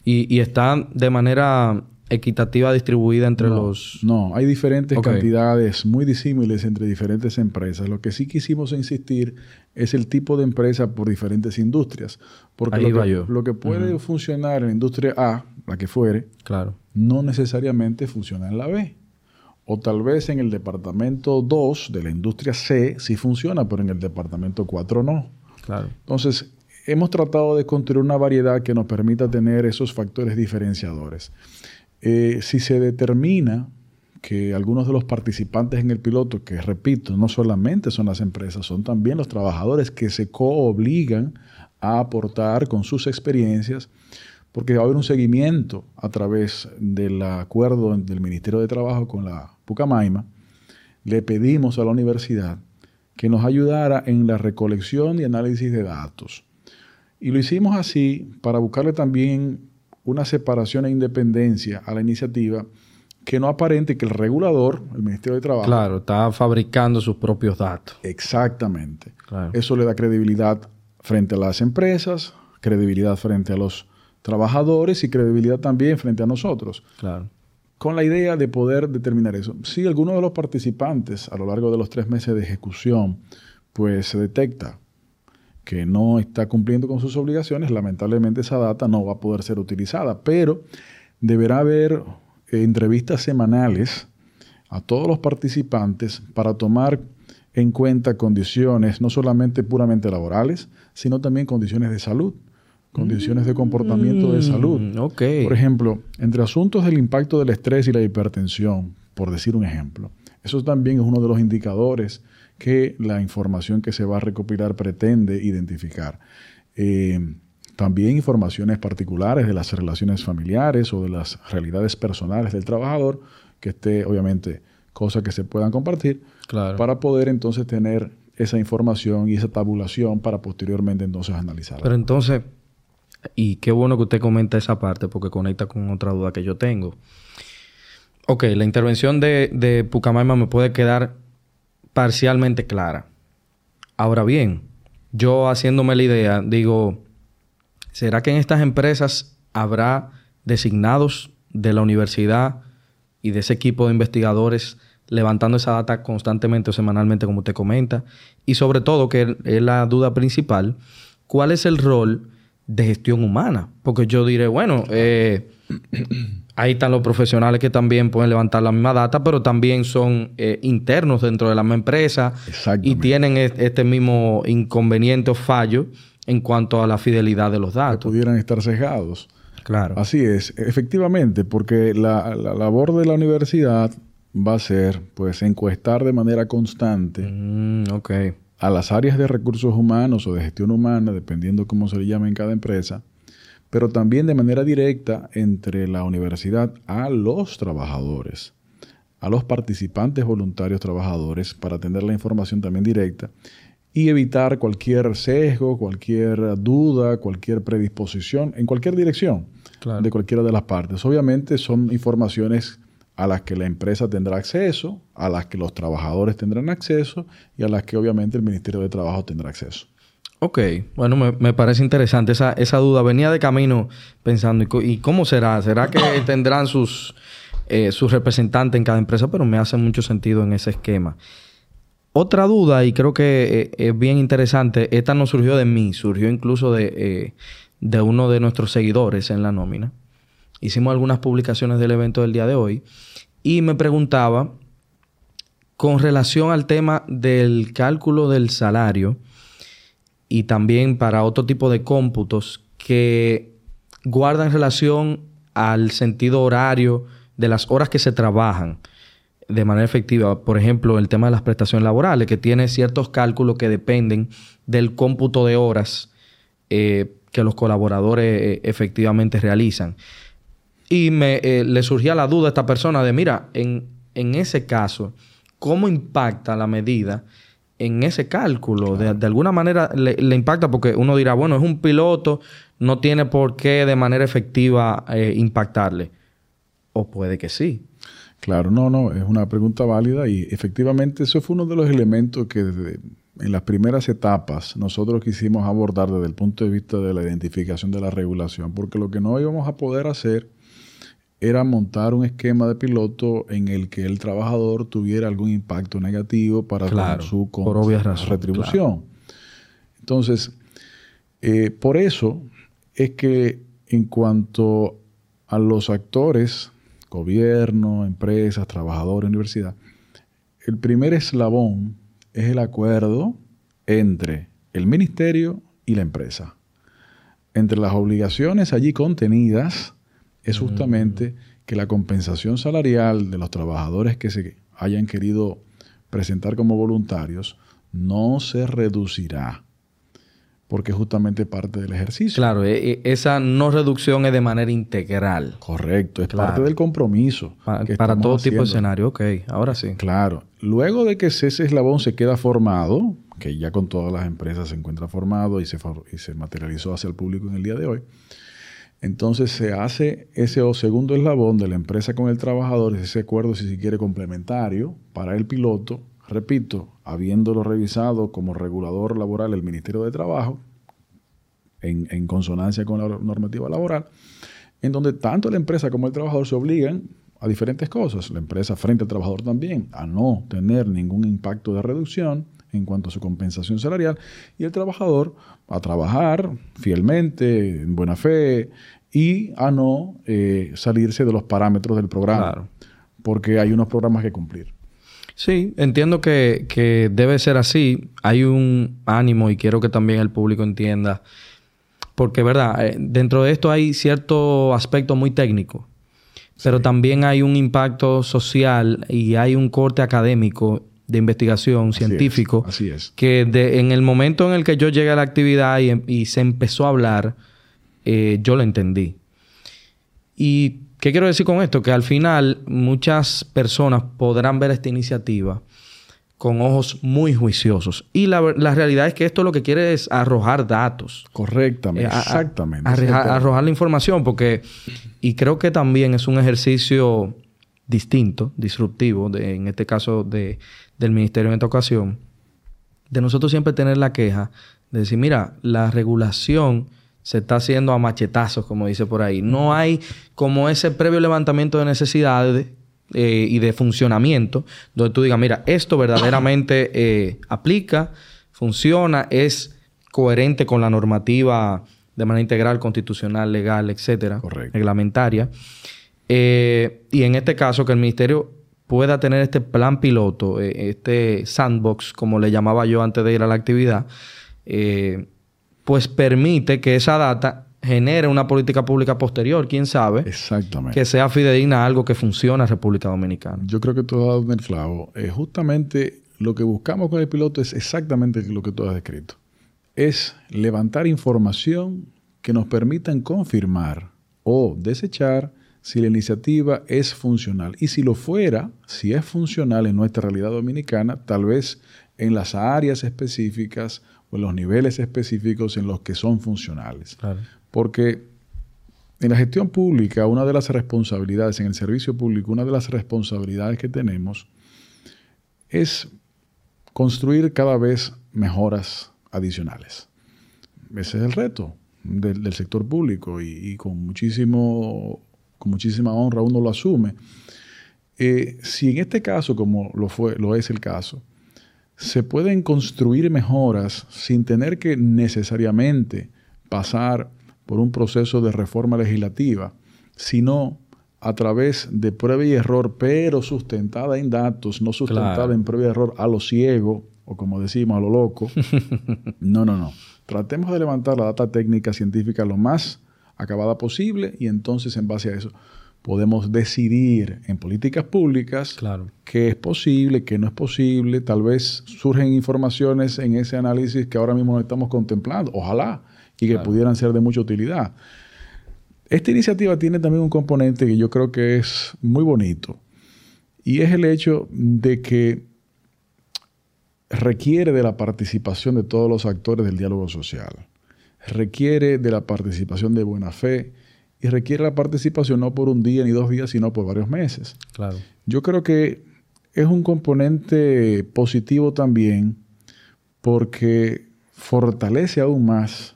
¿Y, y está de manera equitativa distribuida entre los...? No, hay diferentes cantidades muy disímiles entre diferentes empresas. Lo que sí quisimos insistir es el tipo de empresa por diferentes industrias. Porque lo, que, lo que puede funcionar en la industria A, la que fuere, claro. no necesariamente funciona en la B. O tal vez en el departamento 2 de la industria C sí funciona, pero en el departamento 4 no. Claro. Entonces, hemos tratado de construir una variedad que nos permita tener esos factores diferenciadores. Eh, si se determina que algunos de los participantes en el piloto, que repito, no solamente son las empresas, son también los trabajadores que se coobligan a aportar con sus experiencias, porque va a haber un seguimiento a través del acuerdo del Ministerio de Trabajo con la Pucamaima, le pedimos a la universidad que nos ayudara en la recolección y análisis de datos. Y lo hicimos así para buscarle también una separación e independencia a la iniciativa que no aparente que el regulador, el Ministerio de Trabajo... Claro, está fabricando sus propios datos. Exactamente. Eso le da credibilidad frente a las empresas, credibilidad frente a los trabajadores y credibilidad también frente a nosotros. Claro. con la idea de poder determinar eso. Si alguno de los participantes a lo largo de los tres meses de ejecución, pues se detecta que no está cumpliendo con sus obligaciones, lamentablemente esa data no va a poder ser utilizada, pero deberá haber eh, entrevistas semanales a todos los participantes para tomar en cuenta condiciones no solamente puramente laborales, sino también condiciones de salud, condiciones de comportamiento de Mm, salud. ok. Por ejemplo, entre asuntos del impacto del estrés y la hipertensión, por decir un ejemplo, eso también es uno de los indicadores que la información que se va a recopilar pretende identificar. Eh, también informaciones particulares de las relaciones familiares o de las realidades personales del trabajador, que esté, obviamente, cosas que se puedan compartir, Claro. para poder entonces tener esa información y esa tabulación para posteriormente entonces analizarla. Pero entonces, y qué bueno que usted comenta esa parte porque conecta con otra duda que yo tengo. Ok, la intervención de, de Pucamaima me puede quedar parcialmente clara. Ahora bien, yo haciéndome la idea, digo, ¿será que en estas empresas habrá designados de la universidad y de ese equipo de investigadores levantando esa data constantemente o semanalmente, como usted comenta? Y sobre todo, que es la duda principal, ¿cuál es el rol de gestión humana? Porque yo diré, bueno, eh, [clears throat] ahí están los profesionales que también pueden levantar la misma data, pero también son eh, internos dentro de la misma empresa y tienen es- este mismo inconveniente o fallo en cuanto a la fidelidad de los que datos. pudieran estar sesgados. Claro. Así es, efectivamente, porque la, la labor de la universidad va a ser, pues, encuestar de manera constante Mm, ok. A las áreas de recursos humanos o de gestión humana, dependiendo cómo se le llame en cada empresa, pero también de manera directa entre la universidad a los trabajadores, a los participantes voluntarios trabajadores, para tener la información también directa y evitar cualquier sesgo, cualquier duda, cualquier predisposición en cualquier dirección Claro. de cualquiera de las partes. Obviamente son informaciones a las que la empresa tendrá acceso, a las que los trabajadores tendrán acceso y a las que obviamente el Ministerio de Trabajo tendrá acceso. Ok, bueno, me, me parece interesante esa, esa duda. Venía de camino pensando, ¿y, cómo será? ¿Será que [coughs] tendrán sus, eh, sus representantes en cada empresa? Pero me hace mucho sentido en ese esquema. Otra duda, y creo que eh, es bien interesante, esta no surgió de mí, surgió incluso de, eh, de uno de nuestros seguidores en la nómina. Hicimos algunas publicaciones del evento del día de hoy y me preguntaba con relación al tema del cálculo del salario y también para otro tipo de cómputos que guardan relación al sentido horario de las horas que se trabajan de manera efectiva. Por ejemplo, el tema de las prestaciones laborales, que tiene ciertos cálculos que dependen del cómputo de horas eh, que los colaboradores eh, efectivamente realizan. Y me, eh, le surgía la duda a esta persona de, mira, en, en ese caso, ¿cómo impacta la medida en ese cálculo? De, de alguna manera le, le impacta porque uno dirá, bueno, es un piloto, no tiene por qué de manera efectiva eh, impactarle. O puede que sí. Claro, no, no, es una pregunta válida y efectivamente eso fue uno de los elementos que desde- en las primeras etapas nosotros quisimos abordar desde el punto de vista de la identificación de la regulación, porque lo que no íbamos a poder hacer era montar un esquema de piloto en el que el trabajador tuviera algún impacto negativo para Claro, su por obvias razones, retribución. Entonces, eh, por eso es que en cuanto a los actores, gobierno, empresas, trabajadores, universidad, el primer eslabón es el acuerdo entre el ministerio y la empresa. Entre las obligaciones allí contenidas es justamente que la compensación salarial de los trabajadores que se hayan querido presentar como voluntarios no se reducirá, porque es justamente parte del ejercicio. Claro, e- e- esa no reducción es de manera integral. Correcto, es Claro. parte del compromiso. Pa- que para todo tipo de escenario. Ok, ahora sí. Claro. Luego de que ese eslabón se queda formado, que ya con todas las empresas se encuentra formado y se, for- y se materializó hacia el público en el día de hoy, entonces se hace ese segundo eslabón de la empresa con el trabajador, ese acuerdo, si se quiere, complementario para el piloto, repito, habiéndolo revisado como regulador laboral el Ministerio de Trabajo, en, en consonancia con la normativa laboral, en donde tanto la empresa como el trabajador se obligan a diferentes cosas. La empresa frente al trabajador también, a no tener ningún impacto de reducción en cuanto a su compensación salarial. Y el trabajador a trabajar fielmente, en buena fe, y a no eh, salirse de los parámetros del programa. Porque hay unos programas que cumplir. Sí, entiendo que, que, debe ser así. Hay un ánimo y quiero que también el público entienda. Porque, ¿verdad? Eh, dentro de esto hay cierto aspecto muy técnico. Pero también hay un impacto social y hay un corte académico de investigación científico. así es. Que en el momento en el que yo llegué a la actividad y, se empezó a hablar, eh, yo lo entendí. ¿Y qué quiero decir con esto? Que al final muchas personas podrán ver esta iniciativa con ojos muy juiciosos. Y la, realidad es que esto lo que quiere es arrojar datos. Correctamente, eh, exactamente. arrojar la información, porque, y creo que también es un ejercicio distinto, disruptivo, de, en este caso de, del ministerio en esta ocasión, de nosotros siempre tener la queja de decir, mira, la regulación se está haciendo a machetazos, como dice por ahí. No hay como ese previo levantamiento de necesidades eh, y de funcionamiento, donde tú digas, mira, esto verdaderamente eh, aplica, funciona, es coherente con la normativa de manera integral, constitucional, legal, etcétera, reglamentaria. Eh, y en este caso, que el ministerio pueda tener este plan piloto, este sandbox, como le llamaba yo antes de ir a la actividad, pues permite que esa data genere una política pública posterior, quién sabe. Exactamente. Que sea fidedigna a algo que funciona en República Dominicana. Yo creo que tú has dado en el clavo. Eh, justamente lo que buscamos con el piloto es exactamente lo que tú has descrito. Es levantar información que nos permitan confirmar o desechar si la iniciativa es funcional. Y si lo fuera, si es funcional en nuestra realidad dominicana, tal vez en las áreas específicas o en los niveles específicos en los que son funcionales. Claro. Porque en la gestión pública, una de las responsabilidades, en el servicio público, una de las responsabilidades que tenemos es construir cada vez mejoras adicionales. Ese es el reto del, sector público y, con, muchísimo, con muchísima honra uno lo asume. Eh, si en este caso, como lo, fue, lo es el caso, se pueden construir mejoras sin tener que necesariamente pasar por un proceso de reforma legislativa, sino a través de prueba y error, pero sustentada en datos, no sustentada en prueba y error a lo ciego, o como decimos, a lo loco. [laughs] no, no, no. Tratemos de levantar la data técnica científica lo más acabada posible y entonces en base a eso podemos decidir en políticas públicas claro. qué es posible, qué no es posible. Tal vez surgen informaciones en ese análisis que ahora mismo no estamos contemplando. Ojalá y que pudieran ser de mucha utilidad. Esta iniciativa tiene también un componente que yo creo que es muy bonito y es el hecho de que requiere de la participación de todos los actores del diálogo social, requiere de la participación de buena fe y requiere la participación no por un día ni dos días, sino por varios meses. Claro. Yo creo que es un componente positivo también porque fortalece aún más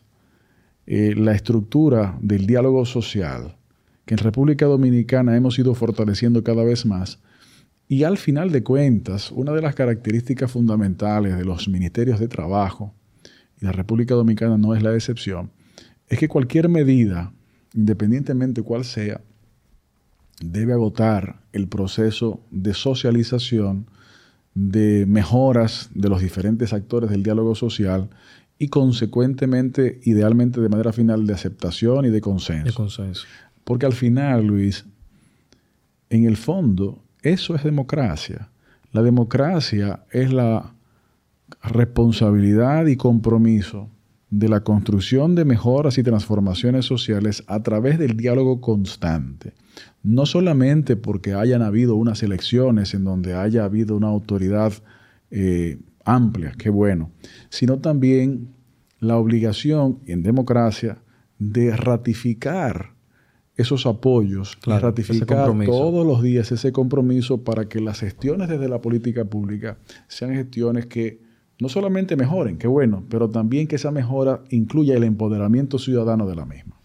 eh, la estructura del diálogo social, que en República Dominicana hemos ido fortaleciendo cada vez más, y al final de cuentas, una de las características fundamentales de los ministerios de trabajo, la República Dominicana no es la excepción, es que cualquier medida, independientemente cuál sea, debe agotar el proceso de socialización, de mejoras de los diferentes actores del diálogo social y consecuentemente, idealmente de manera final, de aceptación y de consenso. De consenso. Porque al final, Luis, en el fondo, eso es democracia. La democracia es la responsabilidad y compromiso de la construcción de mejoras y transformaciones sociales a través del diálogo constante. No solamente porque hayan habido unas elecciones en donde haya habido una autoridad eh, amplia, qué bueno, sino también la obligación en democracia de ratificar esos apoyos, de ratificar todos los días ese compromiso para que las gestiones desde la política pública sean gestiones que no solamente mejoren, qué bueno, pero también que esa mejora incluya el empoderamiento ciudadano de la misma.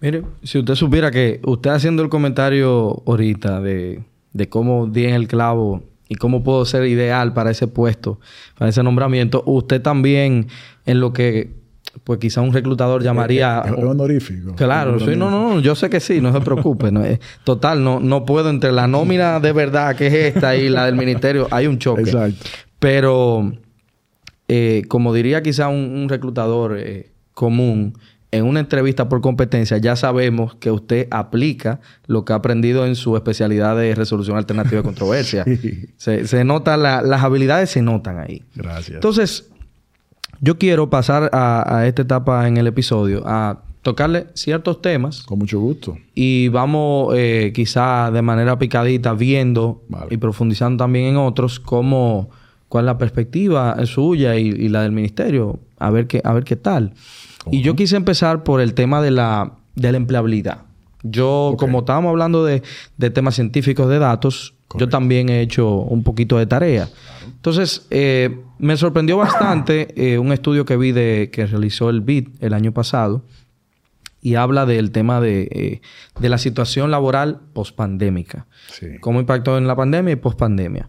Mire, si usted supiera que usted haciendo el comentario ahorita de, de cómo di en el clavo y cómo puedo ser ideal para ese puesto, para ese nombramiento, usted también en lo que pues quizá un reclutador llamaría... Es, honorífico. Claro, sí, no, no, yo sé que sí, no se preocupe. no, total, no, no puedo entre la nómina de verdad que es esta y la del ministerio, hay un choque. Exacto. Pero, eh, como diría quizá un, reclutador eh, común, en una entrevista por competencia ya sabemos que usted aplica lo que ha aprendido en su especialidad de resolución alternativa de controversia. [laughs] se, se, nota, las habilidades se notan ahí. Gracias. Entonces, yo quiero pasar a, esta etapa en el episodio a tocarle ciertos temas. Con mucho gusto. Y vamos eh, quizá de manera picadita viendo y profundizando también en otros cómo, cuál es la perspectiva suya y, la del ministerio. A ver qué, a ver qué tal. Y yo quise empezar por el tema de la, de la empleabilidad. Yo, como estábamos hablando de, temas científicos de datos, yo también he hecho un poquito de tarea. Entonces, eh, me sorprendió bastante eh, un estudio que vi de que realizó el BID el año pasado y habla del tema de, eh, de la situación laboral pospandémica. Sí. Cómo impactó en la pandemia y pospandemia.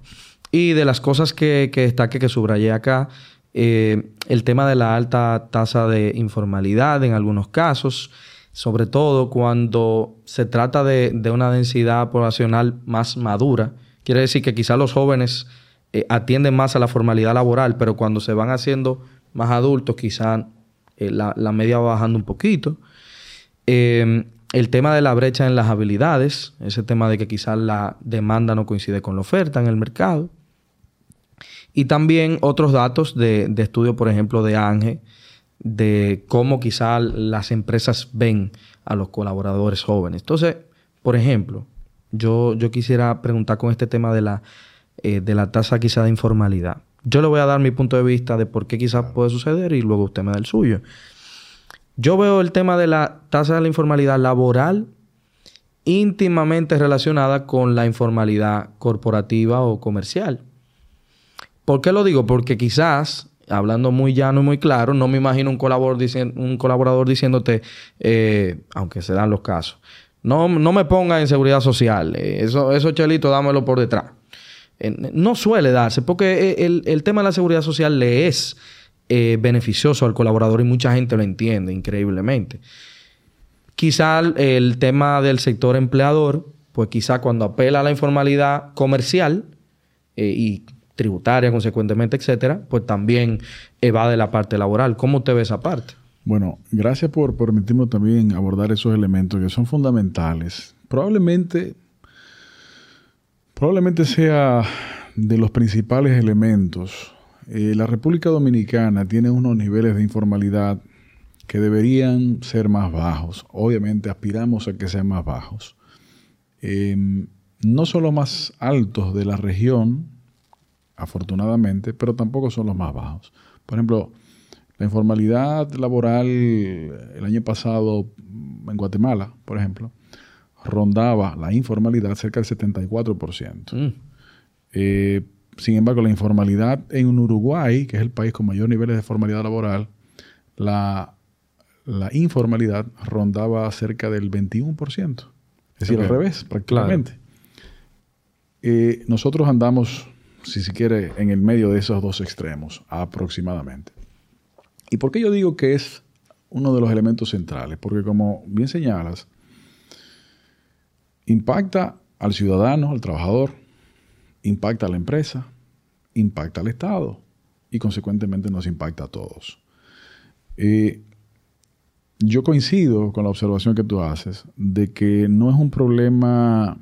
Y de las cosas que, que destaque, que subrayé acá, eh, el tema de la alta tasa de informalidad en algunos casos, sobre todo cuando se trata de, una densidad poblacional más madura. Quiere decir que quizás los jóvenes eh, atienden más a la formalidad laboral, pero cuando se van haciendo más adultos, quizás eh, la, media va bajando un poquito. el tema de la brecha en las habilidades, ese tema de que quizás la demanda no coincide con la oferta en el mercado. Y también otros datos de, estudio, por ejemplo, de ANGE, de cómo quizás las empresas ven a los colaboradores jóvenes. Entonces, por ejemplo, yo, yo quisiera preguntar con este tema de la, eh, de la tasa quizá de informalidad. Yo le voy a dar mi punto de vista de por qué quizás puede suceder y luego usted me da el suyo. Yo veo el tema de la tasa de la informalidad laboral íntimamente relacionada con la informalidad corporativa o comercial. ¿Por qué lo digo? Porque quizás, hablando muy llano y muy claro, no me imagino un colaborador, un colaborador diciéndote, eh, aunque se dan los casos, no, no me ponga en seguridad social, eh, eso, eso chelito, dámelo por detrás. no suele darse, porque el, tema de la seguridad social le es eh, beneficioso al colaborador y mucha gente lo entiende increíblemente. Quizá el tema del sector empleador, pues quizá cuando apela a la informalidad comercial y tributaria, consecuentemente, etcétera, pues también evade la parte laboral. ¿Cómo usted ve esa parte? Bueno, gracias por permitirme también abordar esos elementos que son fundamentales. Probablemente, probablemente sea de los principales elementos. Eh, la República Dominicana tiene unos niveles de informalidad que deberían ser más bajos. Obviamente aspiramos a que sean más bajos. Em, no son los más altos de la región, afortunadamente, pero tampoco son los más bajos. Por ejemplo, la informalidad laboral el año pasado en Guatemala, por ejemplo, rondaba la informalidad cerca del 74%. Mm. Eh, sin embargo, la informalidad en Uruguay, que es el país con mayor niveles de formalidad laboral, la, informalidad rondaba cerca del 21%. Es decir, al revés, prácticamente. Eh, nosotros andamos si se quiere, en el medio de esos dos extremos, aproximadamente. ¿Y por qué yo digo que es uno de los elementos centrales? Porque como bien señalas, impacta al ciudadano, al trabajador, impacta a la empresa, impacta al Estado y consecuentemente nos impacta a todos. Eh, yo coincido con la observación que tú haces de que no es un problema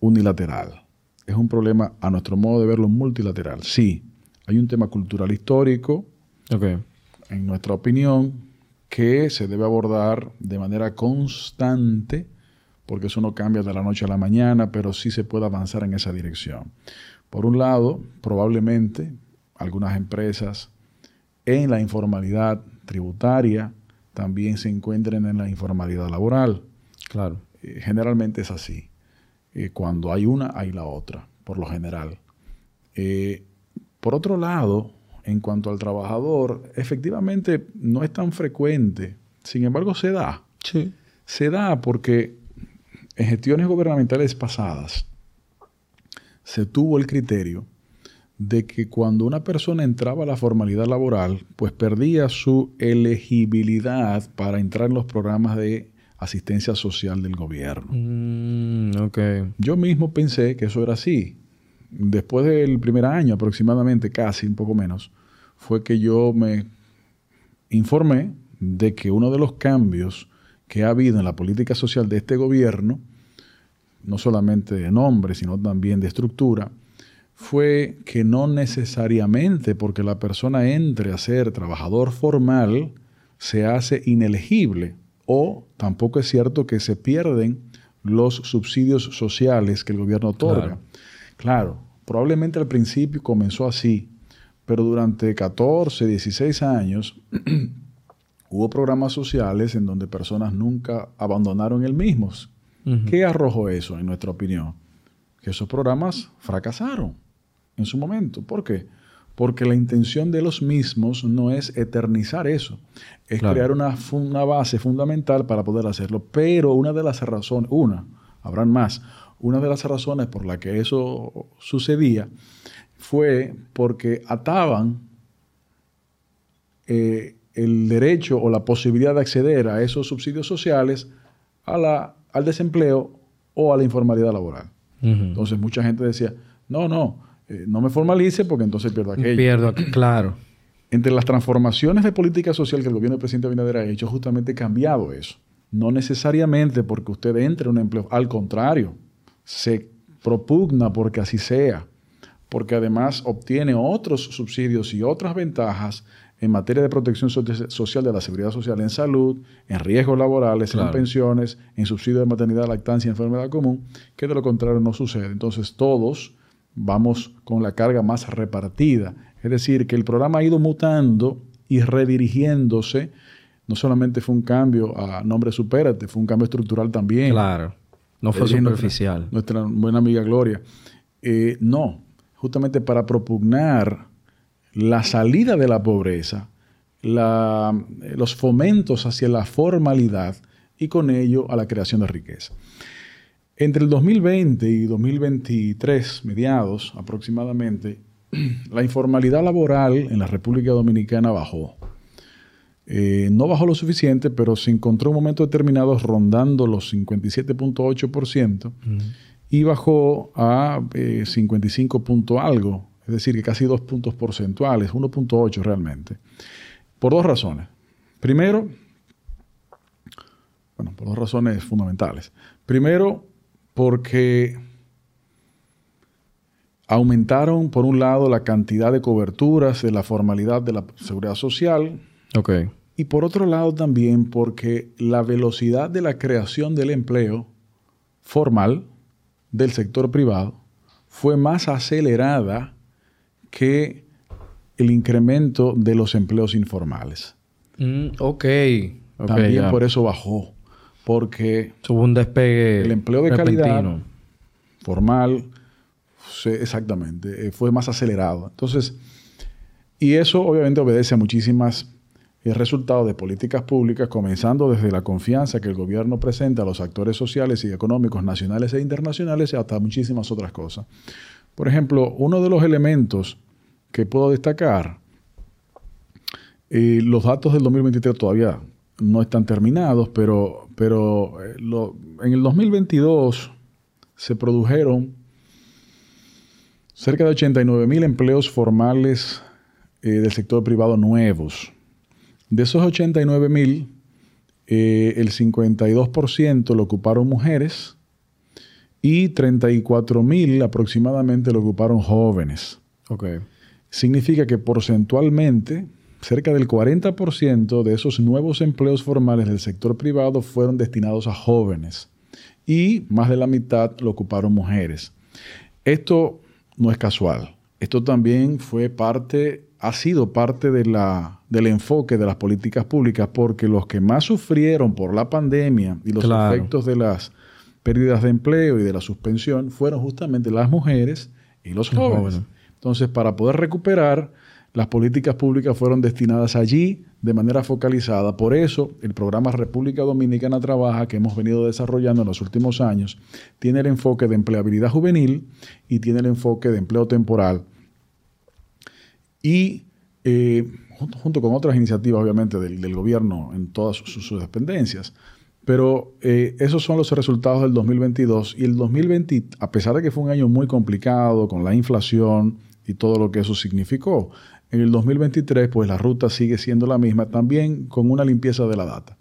unilateral es un problema, a nuestro modo de verlo, multilateral. Sí, hay un tema cultural histórico, en nuestra opinión, que se debe abordar de manera constante, porque eso no cambia de la noche a la mañana, pero sí se puede avanzar en esa dirección. Por un lado, probablemente algunas empresas en la informalidad tributaria también se encuentren en la informalidad laboral. Claro. Eh, generalmente es así. Eh, cuando hay una, hay la otra, por lo general. Eh, por otro lado, en cuanto al trabajador, efectivamente no es tan frecuente, sin embargo se da. Sí. Se da porque en gestiones gubernamentales pasadas se tuvo el criterio de que cuando una persona entraba a la formalidad laboral, pues perdía su elegibilidad para entrar en los programas de asistencia social del gobierno. Mm, ok. Yo mismo pensé que eso era así. Después del primer año aproximadamente, casi un poco menos, fue que yo me informé de que uno de los cambios que ha habido en la política social de este gobierno, no solamente de nombre, sino también de estructura, fue que no necesariamente porque la persona entre a ser trabajador formal se hace inelegible o tampoco es cierto que se pierden los subsidios sociales que el gobierno otorga. Claro, probablemente al principio comenzó así, pero durante 14, 16 años [clears throat] hubo programas sociales en donde personas nunca abandonaron el mismo. ¿Qué arrojó eso, en nuestra opinión? Que esos programas fracasaron en su momento. ¿Por qué? Porque la intención de los mismos no es eternizar eso, es crear una, una, base fundamental para poder hacerlo. Pero una de las razones, una, habrán más, una de las razones por la que eso sucedía fue porque ataban eh, el derecho o la posibilidad de acceder a esos subsidios sociales a la, al desempleo o a la informalidad laboral. Entonces mucha gente decía, no, no, eh, no me formalice porque entonces pierdo aquello. Pierdo, claro. Entre las transformaciones de política social que el gobierno del presidente Abinader ha hecho, justamente cambiado eso. No necesariamente porque usted entre en un empleo, al contrario, se propugna porque así sea, porque además obtiene otros subsidios y otras ventajas en materia de protección social de la seguridad social en salud, en riesgos laborales, en pensiones, en subsidio de maternidad, lactancia y enfermedad común, que de lo contrario no sucede. Entonces todos vamos con la carga más repartida. Es decir, que el programa ha ido mutando y redirigiéndose. No solamente fue un cambio a nombre Supérate, fue un cambio estructural también. Claro, no fue superficial. Nuestra, buena amiga Gloria. Eh, no, justamente para propugnar la salida de la pobreza, los fomentos hacia la formalidad y con ello a la creación de riqueza. Entre el 2020 y 2023, mediados aproximadamente, [clears throat] la informalidad laboral en la República Dominicana bajó. Eh, no bajó lo suficiente, pero se encontró en momentos determinados rondando los 57.8% y bajó a 55 eh, algo, es decir, que casi dos puntos porcentuales, 1.8 realmente, por dos razones. Primero, bueno, por dos razones fundamentales. Primero, porque aumentaron, por un lado, la cantidad de coberturas de la formalidad de la seguridad social. Ok. Y por otro lado también porque la velocidad de la creación del empleo formal del sector privado fue más acelerada que el incremento de los empleos informales. Mm, ok. También por eso bajó porque hubo un despegue el empleo de calidad formal exactamente eh, fue más acelerado. Entonces y eso obviamente obedece a muchísimas eh, resultados de políticas públicas comenzando desde la confianza que el gobierno presenta a los actores sociales y económicos nacionales e internacionales y hasta muchísimas otras cosas. Por ejemplo uno de los elementos que puedo destacar eh, los datos del 2023 todavía no están terminados, pero, pero eh, en el 2022 se produjeron cerca de 89 mil empleos formales eh, del sector privado nuevos. De esos 89 mil, eh, el 52% lo ocuparon mujeres y 34 mil aproximadamente lo ocuparon jóvenes. Okay. Significa que porcentualmente cerca del 40% de esos nuevos empleos formales del sector privado fueron destinados a jóvenes y más de la mitad lo ocuparon mujeres. Esto no es casual. Esto también fue parte, ha sido parte de la, del enfoque de las políticas públicas porque los que más sufrieron por la pandemia y los efectos de las pérdidas de empleo y de la suspensión fueron justamente las mujeres y los jóvenes. Entonces, para poder recuperar las políticas públicas fueron destinadas allí de manera focalizada. Por eso, el programa República Dominicana Trabaja, que hemos venido desarrollando en los últimos años, tiene el enfoque de empleabilidad juvenil y tiene el enfoque de empleo temporal. Y eh, junto, con otras iniciativas, obviamente, del, gobierno en todas sus, dependencias. Pero eh, esos son los resultados del 2022 y el 2020, a pesar de que fue un año muy complicado con la inflación y todo lo que eso significó, en el 2023, pues la ruta sigue siendo la misma, también con una limpieza de la data.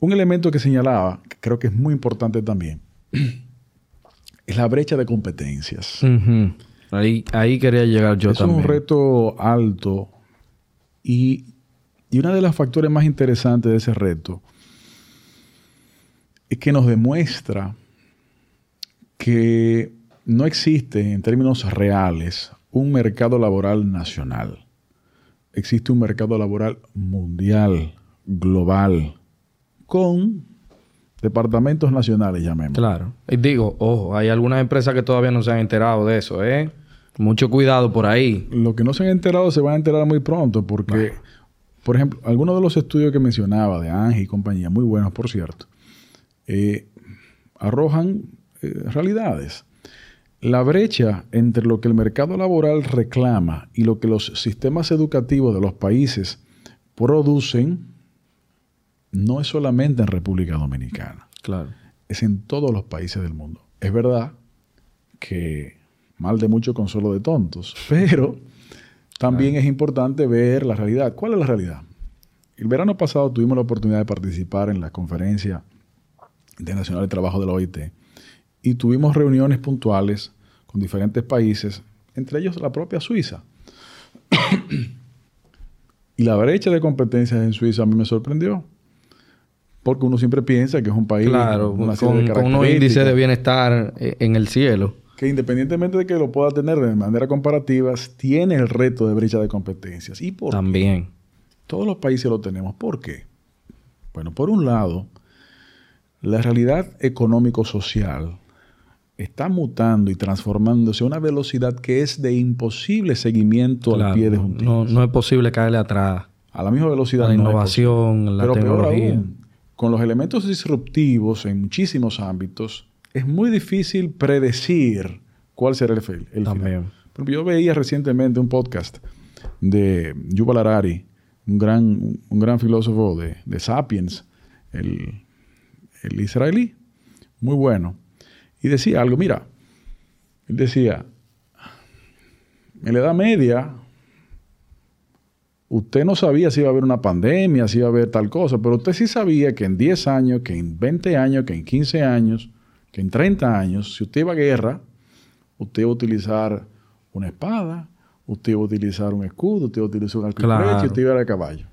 Un elemento que señalaba, que creo que es muy importante también, [clears throat] es la brecha de competencias. ahí, ahí, quería llegar yo también. Es un reto alto y, y uno de los factores más interesantes de ese reto es que nos demuestra que no existe en términos reales un mercado laboral nacional. Existe un mercado laboral mundial, global, con departamentos nacionales, llamemos. Claro. Y digo, ojo, hay algunas empresas que todavía no se han enterado de eso, ¿eh? Mucho cuidado por ahí. Lo que no se han enterado se van a enterar muy pronto porque, por ejemplo, algunos de los estudios que mencionaba de Ángel y compañía, muy buenos por cierto, eh, arrojan eh, realidades. La brecha entre lo que el mercado laboral reclama y lo que los sistemas educativos de los países producen no es solamente en República Dominicana. Claro. Es en todos los países del mundo. Es verdad que mal de mucho consuelo de tontos, [laughs] pero también es importante ver la realidad. ¿Cuál es la realidad? El verano pasado tuvimos la oportunidad de participar en la conferencia internacional de trabajo de la OIT y tuvimos reuniones puntuales con diferentes países, entre ellos la propia Suiza. [coughs] y la brecha de competencias en Suiza a mí me sorprendió. Porque uno siempre piensa que es un país claro, con, con unos índices de bienestar eh, en el cielo. Que independientemente de que lo pueda tener de manera comparativa, tiene el reto de brecha de competencias. ¿Y por También. Qué? Todos los países lo tenemos. ¿Por qué? Bueno, por un lado, la realidad económico-social está mutando y transformándose a una velocidad que es de imposible seguimiento al pie de un no, no, es posible caerle atrás. A la misma velocidad. La innovación, la tecnología. con los elementos disruptivos en muchísimos ámbitos, es muy difícil predecir cuál será el, el También. Final. yo veía recientemente un podcast de Yuval Harari, un gran, un gran filósofo de, de Sapiens, el, el israelí, muy bueno. Y decía algo, mira, él decía, en la Edad Media, usted no sabía si iba a haber una pandemia, si iba a haber tal cosa, pero usted sí sabía que en 10 años, que en 20 años, que en 15 años, que en 30 años, si usted iba a guerra, usted iba a utilizar una espada, usted iba a utilizar un escudo, usted iba a utilizar un arco y usted iba a ir a caballo.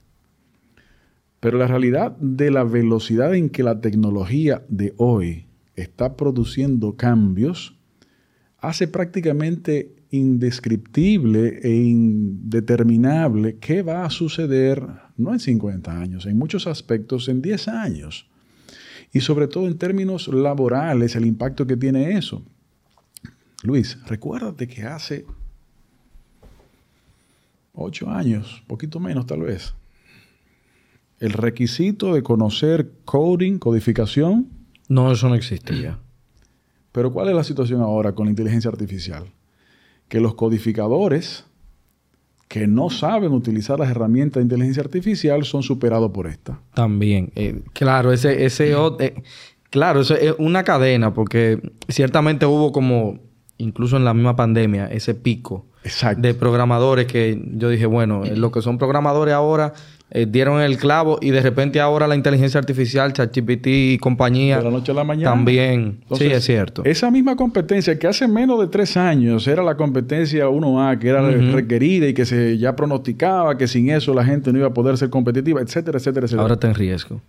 Pero la realidad de la velocidad en que la tecnología de hoy está produciendo cambios hace prácticamente indescriptible e indeterminable qué va a suceder, no en 50 años, en muchos aspectos en 10 años. Y sobre todo en términos laborales, el impacto que tiene eso. Luis, recuérdate que hace 8 años, poquito menos tal vez, el requisito de conocer coding, codificación, no, eso no existe ya. [clears throat] Pero ¿cuál es la situación ahora con la inteligencia artificial? Que los codificadores que no saben utilizar las herramientas de inteligencia artificial son superados por esta. También. Eh, claro, ese, ese eh, claro, eso es una cadena, porque ciertamente hubo como, incluso en la misma pandemia, ese pico de programadores que yo dije, bueno, lo que son programadores ahora eh, dieron el clavo y de repente ahora la inteligencia artificial, ChatGPT y compañía. De la noche a la mañana. También. sí, es cierto. Esa misma competencia que hace menos de tres años era la competencia 1A, que era requerida y que se ya pronosticaba que sin eso la gente no iba a poder ser competitiva, etcétera, etcétera, etcétera. Ahora está en riesgo.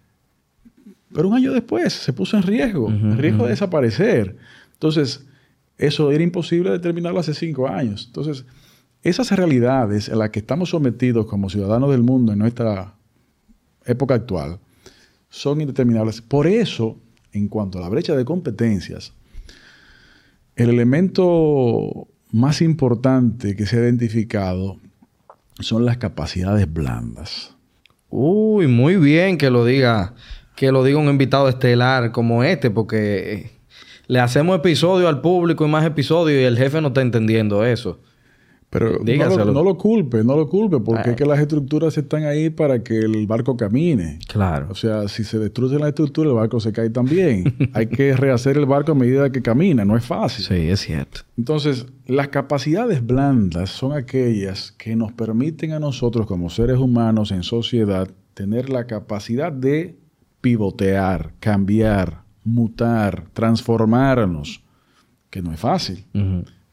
Pero un año después se puso en riesgo, en riesgo de desaparecer. Entonces, eso era imposible determinarlo hace cinco años. Entonces, esas realidades a las que estamos sometidos como ciudadanos del mundo en nuestra época actual son indeterminables. Por eso, en cuanto a la brecha de competencias, el elemento más importante que se ha identificado son las capacidades blandas. Uy, muy bien que lo diga, que lo diga un invitado estelar como este, porque le hacemos episodio al público y más episodios y el jefe no está entendiendo eso. Pero no lo, no lo, culpe, no lo culpe, porque es que las estructuras están ahí para que el barco camine. Claro. O sea, si se destruye la estructura, el barco se cae también. [laughs] Hay que rehacer el barco a medida que camina, no es fácil. Sí, es cierto. Entonces, las capacidades blandas son aquellas que nos permiten a nosotros como seres humanos en sociedad tener la capacidad de pivotear, cambiar, mutar, transformarnos, que no es fácil.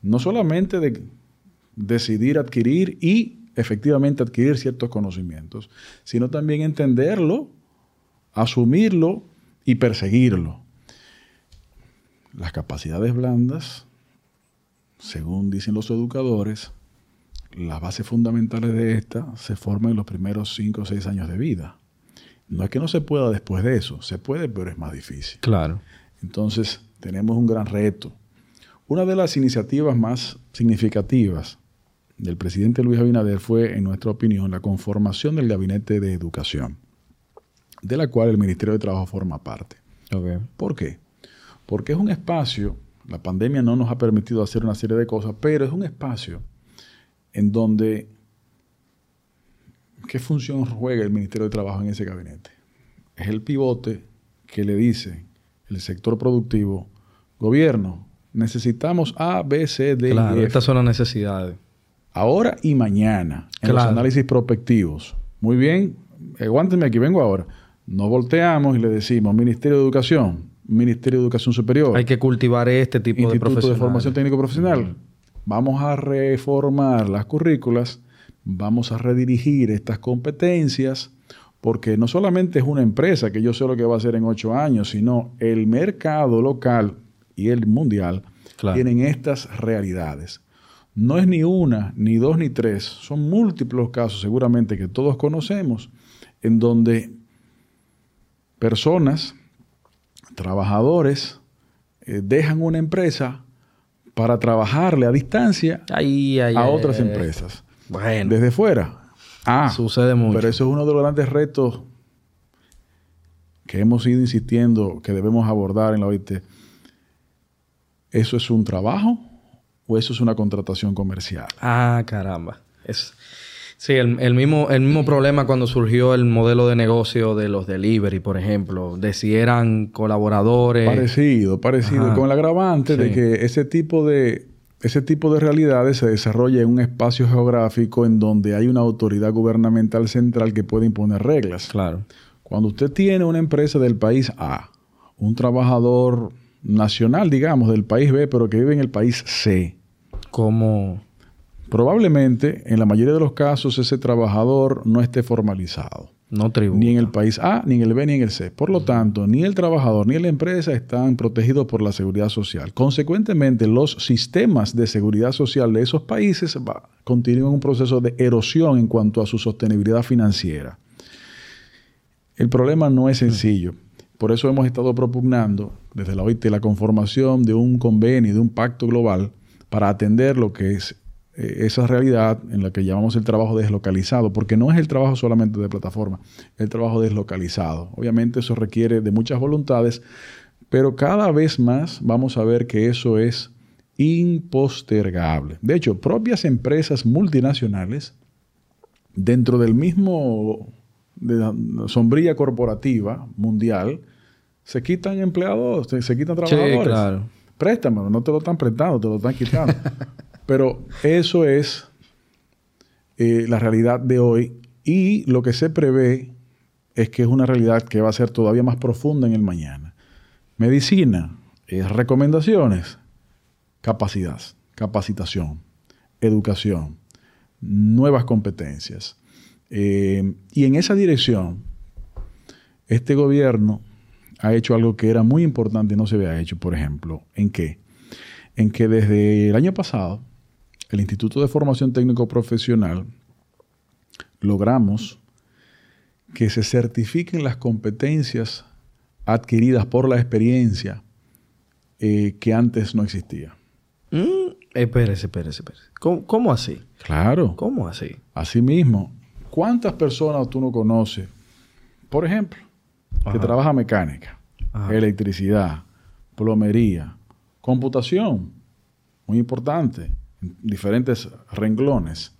No solamente de decidir adquirir y efectivamente adquirir ciertos conocimientos, sino también entenderlo, asumirlo y perseguirlo. Las capacidades blandas, según dicen los educadores, las bases fundamentales de esta se forman en los primeros 5 o 6 años de vida. No es que no se pueda después de eso, se puede, pero es más difícil. Claro. Entonces, tenemos un gran reto. Una de las iniciativas más significativas del presidente Luis Abinader fue, en nuestra opinión, la conformación del Gabinete de Educación, de la cual el Ministerio de Trabajo forma parte. ¿Por qué? Porque es un espacio, la pandemia no nos ha permitido hacer una serie de cosas, pero es un espacio en donde, ¿qué función juega el Ministerio de Trabajo en ese gabinete? Es el pivote que le dice el sector productivo, gobierno, necesitamos A, B, C, D, claro, Estas son las necesidades ahora y mañana en los análisis prospectivos. Muy bien, aguántenme aquí, vengo ahora. Nos volteamos y le decimos, Ministerio de Educación, Ministerio de Educación Superior. Hay que cultivar este tipo de Instituto de Formación Técnico Profesional. Vamos a reformar las currículas, vamos a redirigir estas competencias, porque no solamente es una empresa que yo sé lo que va a hacer en ocho años, sino el mercado local y el mundial tienen estas realidades. No es ni una, ni dos, ni tres. Son múltiples casos seguramente que todos conocemos en donde personas, trabajadores, eh, dejan una empresa para trabajarle a distancia a otras empresas. Bueno. Desde fuera. Ah, sucede mucho. Pero eso es uno de los grandes retos que hemos ido insistiendo que debemos abordar en la OIT. ¿Eso es un trabajo o eso es una contratación comercial? Ah, caramba. Es, sí, el, mismo, el mismo problema cuando surgió el modelo de negocio de los delivery, por ejemplo, de si eran colaboradores. Parecido, parecido, con el agravante de que ese tipo de, ese tipo de realidades se desarrolla en un espacio geográfico en donde hay una autoridad gubernamental central que puede imponer reglas. Claro. Cuando usted tiene una empresa del país A, un trabajador nacional, digamos, del país B, pero que vive en el país C. ¿Cómo? Probablemente, en la mayoría de los casos, ese trabajador no esté formalizado. No tributa. Ni en el país A, ni en el B, ni en el C. Por lo tanto, ni el trabajador ni la empresa están protegidos por la seguridad social. Consecuentemente, los sistemas de seguridad social de esos países continúan un proceso de erosión en cuanto a su sostenibilidad financiera. El problema no es sencillo. Por eso hemos estado propugnando desde la OIT la conformación de un convenio, de un pacto global para atender lo que es eh, esa realidad en la que llamamos el trabajo deslocalizado, porque no es el trabajo solamente de plataforma, el trabajo deslocalizado. Obviamente eso requiere de muchas voluntades, pero cada vez más vamos a ver que eso es impostergable. De hecho, propias empresas multinacionales, dentro del mismo de la sombrilla corporativa mundial, se quitan empleados, se, quitan trabajadores. Sí, claro. Préstamelo, no te lo están prestando, te lo están quitando. [laughs] Pero eso es eh, la realidad de hoy y lo que se prevé es que es una realidad que va a ser todavía más profunda en el mañana. Medicina, eh, recomendaciones, capacidad, capacitación, educación, nuevas competencias. Eh, y en esa dirección, este gobierno ha hecho algo que era muy importante y no se había hecho, por ejemplo, ¿en qué? En que desde el año pasado, el Instituto de Formación Técnico Profesional logramos que se certifiquen las competencias adquiridas por la experiencia eh, que antes no existía. Mm, Espérese, espérese, espérese. ¿Cómo, cómo así? Claro. ¿Cómo así? Así mismo. ¿Cuántas personas tú no conoces, por ejemplo, que trabaja mecánica, Ajá. electricidad, plomería, computación, muy importante, en diferentes renglones.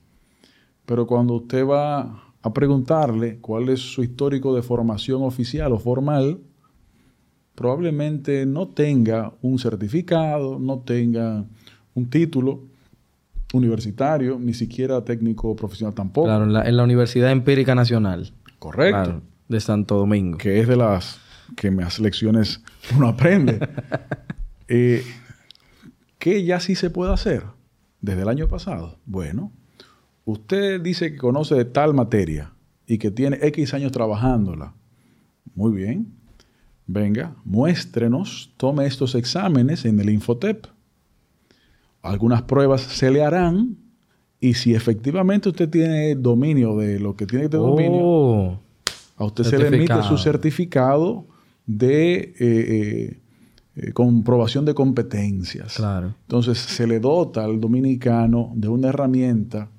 Pero cuando usted va a preguntarle cuál es su histórico de formación oficial o formal, probablemente no tenga un certificado, no tenga un título universitario, ni siquiera técnico profesional tampoco. Claro, en la, en la Universidad Empírica Nacional. Correcto. Claro, de Santo Domingo. que es de las que más lecciones uno aprende. [laughs] Eh, ¿Qué ya sí se puede hacer desde el año pasado? Bueno, usted dice que conoce de tal materia y que tiene X años trabajándola. Muy bien. Venga, muéstrenos, tome estos exámenes en el Infotep. Algunas pruebas se le harán y si efectivamente usted tiene dominio de lo que tiene que tener dominio, Oh, a usted se le emite su certificado de eh, eh, eh, comprobación de competencias. claro. Entonces se le dota al dominicano de una herramienta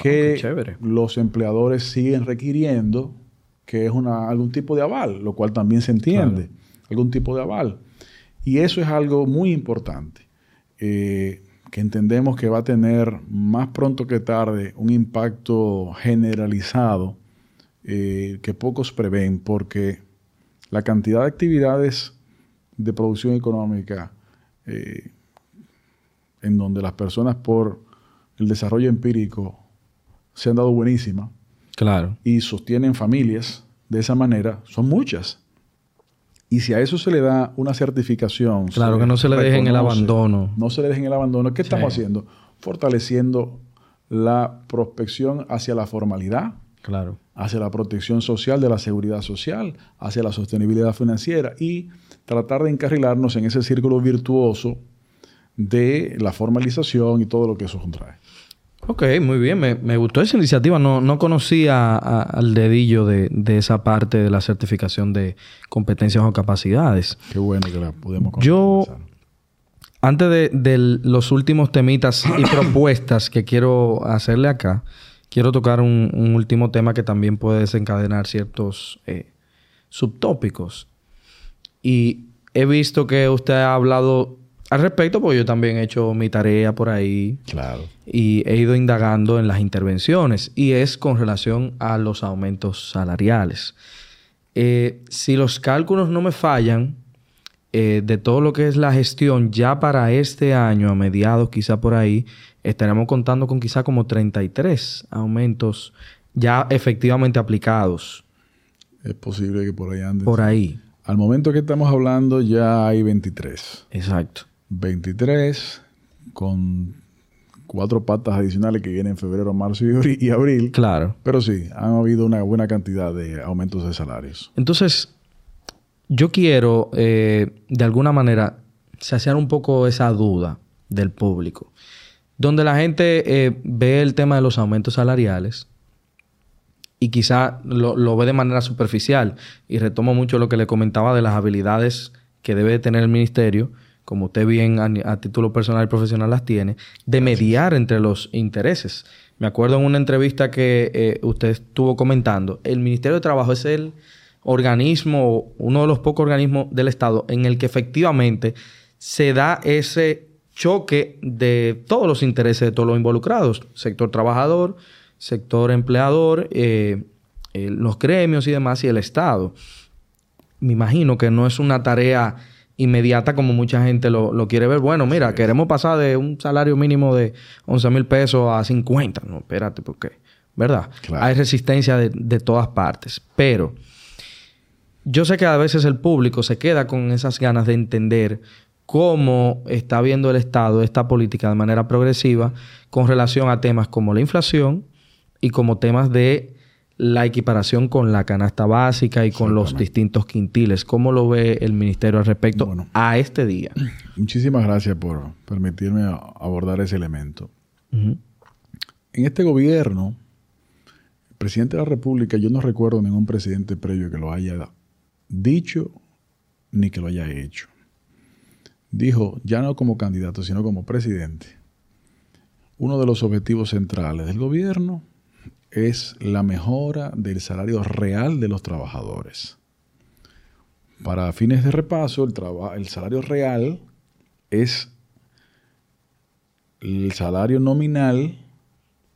que los empleadores siguen requiriendo, que es una, algún tipo de aval, lo cual también se entiende, algún tipo de aval. Y eso es algo muy importante, eh, que entendemos que va a tener más pronto que tarde un impacto generalizado eh, que pocos prevén, porque la cantidad de actividades de producción económica eh, en donde las personas por el desarrollo empírico se han dado buenísima Claro. y sostienen familias de esa manera, son muchas. Y si a eso se le da una certificación. Claro, que no se le deje en el abandono. No se le deje en el abandono. ¿Qué estamos haciendo? Fortaleciendo la prospección hacia la formalidad, Claro. hacia la protección social de la seguridad social, hacia la sostenibilidad financiera y tratar de encarrilarnos en ese círculo virtuoso de la formalización y todo lo que eso contrae. Ok, muy bien. Me, me gustó esa iniciativa. No, no conocía al dedillo de, de esa parte de la certificación de competencias o capacidades. Qué bueno que la pudimos Yo- conversar. Antes de, de los últimos temitas y [coughs] propuestas que quiero hacerle acá, quiero tocar un, un último tema que también puede desencadenar ciertos eh, subtópicos. Y he visto que usted ha hablado al respecto, porque yo también he hecho mi tarea por ahí Claro. y he ido indagando en las intervenciones y es con relación a los aumentos salariales. Eh, si los cálculos no me fallan, eh, de todo lo que es la gestión, ya para este año, a mediados quizá por ahí, estaremos contando con quizá como 33 aumentos ya efectivamente aplicados Es posible que por ahí ande. por ahí. Al momento que estamos hablando ya hay 23. Exacto. 23 con cuatro patas adicionales que vienen en febrero, marzo y abri- y abril. Claro. Pero sí, han habido una buena cantidad de aumentos de salarios. Entonces, yo quiero, eh, de alguna manera, saciar un poco esa duda del público, donde la gente eh, ve el tema de los aumentos salariales y quizá lo, lo ve de manera superficial y retomo mucho lo que le comentaba de las habilidades que debe tener el ministerio, como usted bien a, a título personal y profesional las tiene, de mediar entre los intereses. Me acuerdo en una entrevista que eh, usted estuvo comentando, el Ministerio de Trabajo es el organismo, uno de los pocos organismos del Estado en el que efectivamente se da ese choque de todos los intereses de todos los involucrados, sector trabajador, sector empleador, eh, eh, los gremios y demás, y el Estado. Me imagino que no es una tarea inmediata como mucha gente lo, lo quiere ver. Bueno, mira, queremos pasar de un salario mínimo de 11 mil pesos a 50. No, espérate, ¿por qué? ¿Verdad? Claro. Hay resistencia de, de todas partes. Pero yo sé que a veces el público se queda con esas ganas de entender cómo está viendo el Estado esta política de manera progresiva con relación a temas como la inflación y como temas de la equiparación con la canasta básica y con los distintos quintiles. ¿Cómo lo ve el ministerio al respecto Bueno. a este día? [clears throat] Muchísimas gracias por permitirme abordar ese elemento. En este gobierno, el presidente de la República, yo no recuerdo ningún presidente previo que lo haya dicho ni que lo haya hecho. Dijo, ya no como candidato, sino como presidente, uno de los objetivos centrales del gobierno es la mejora del salario real de los trabajadores. Para fines de repaso, el, el salario real es el salario nominal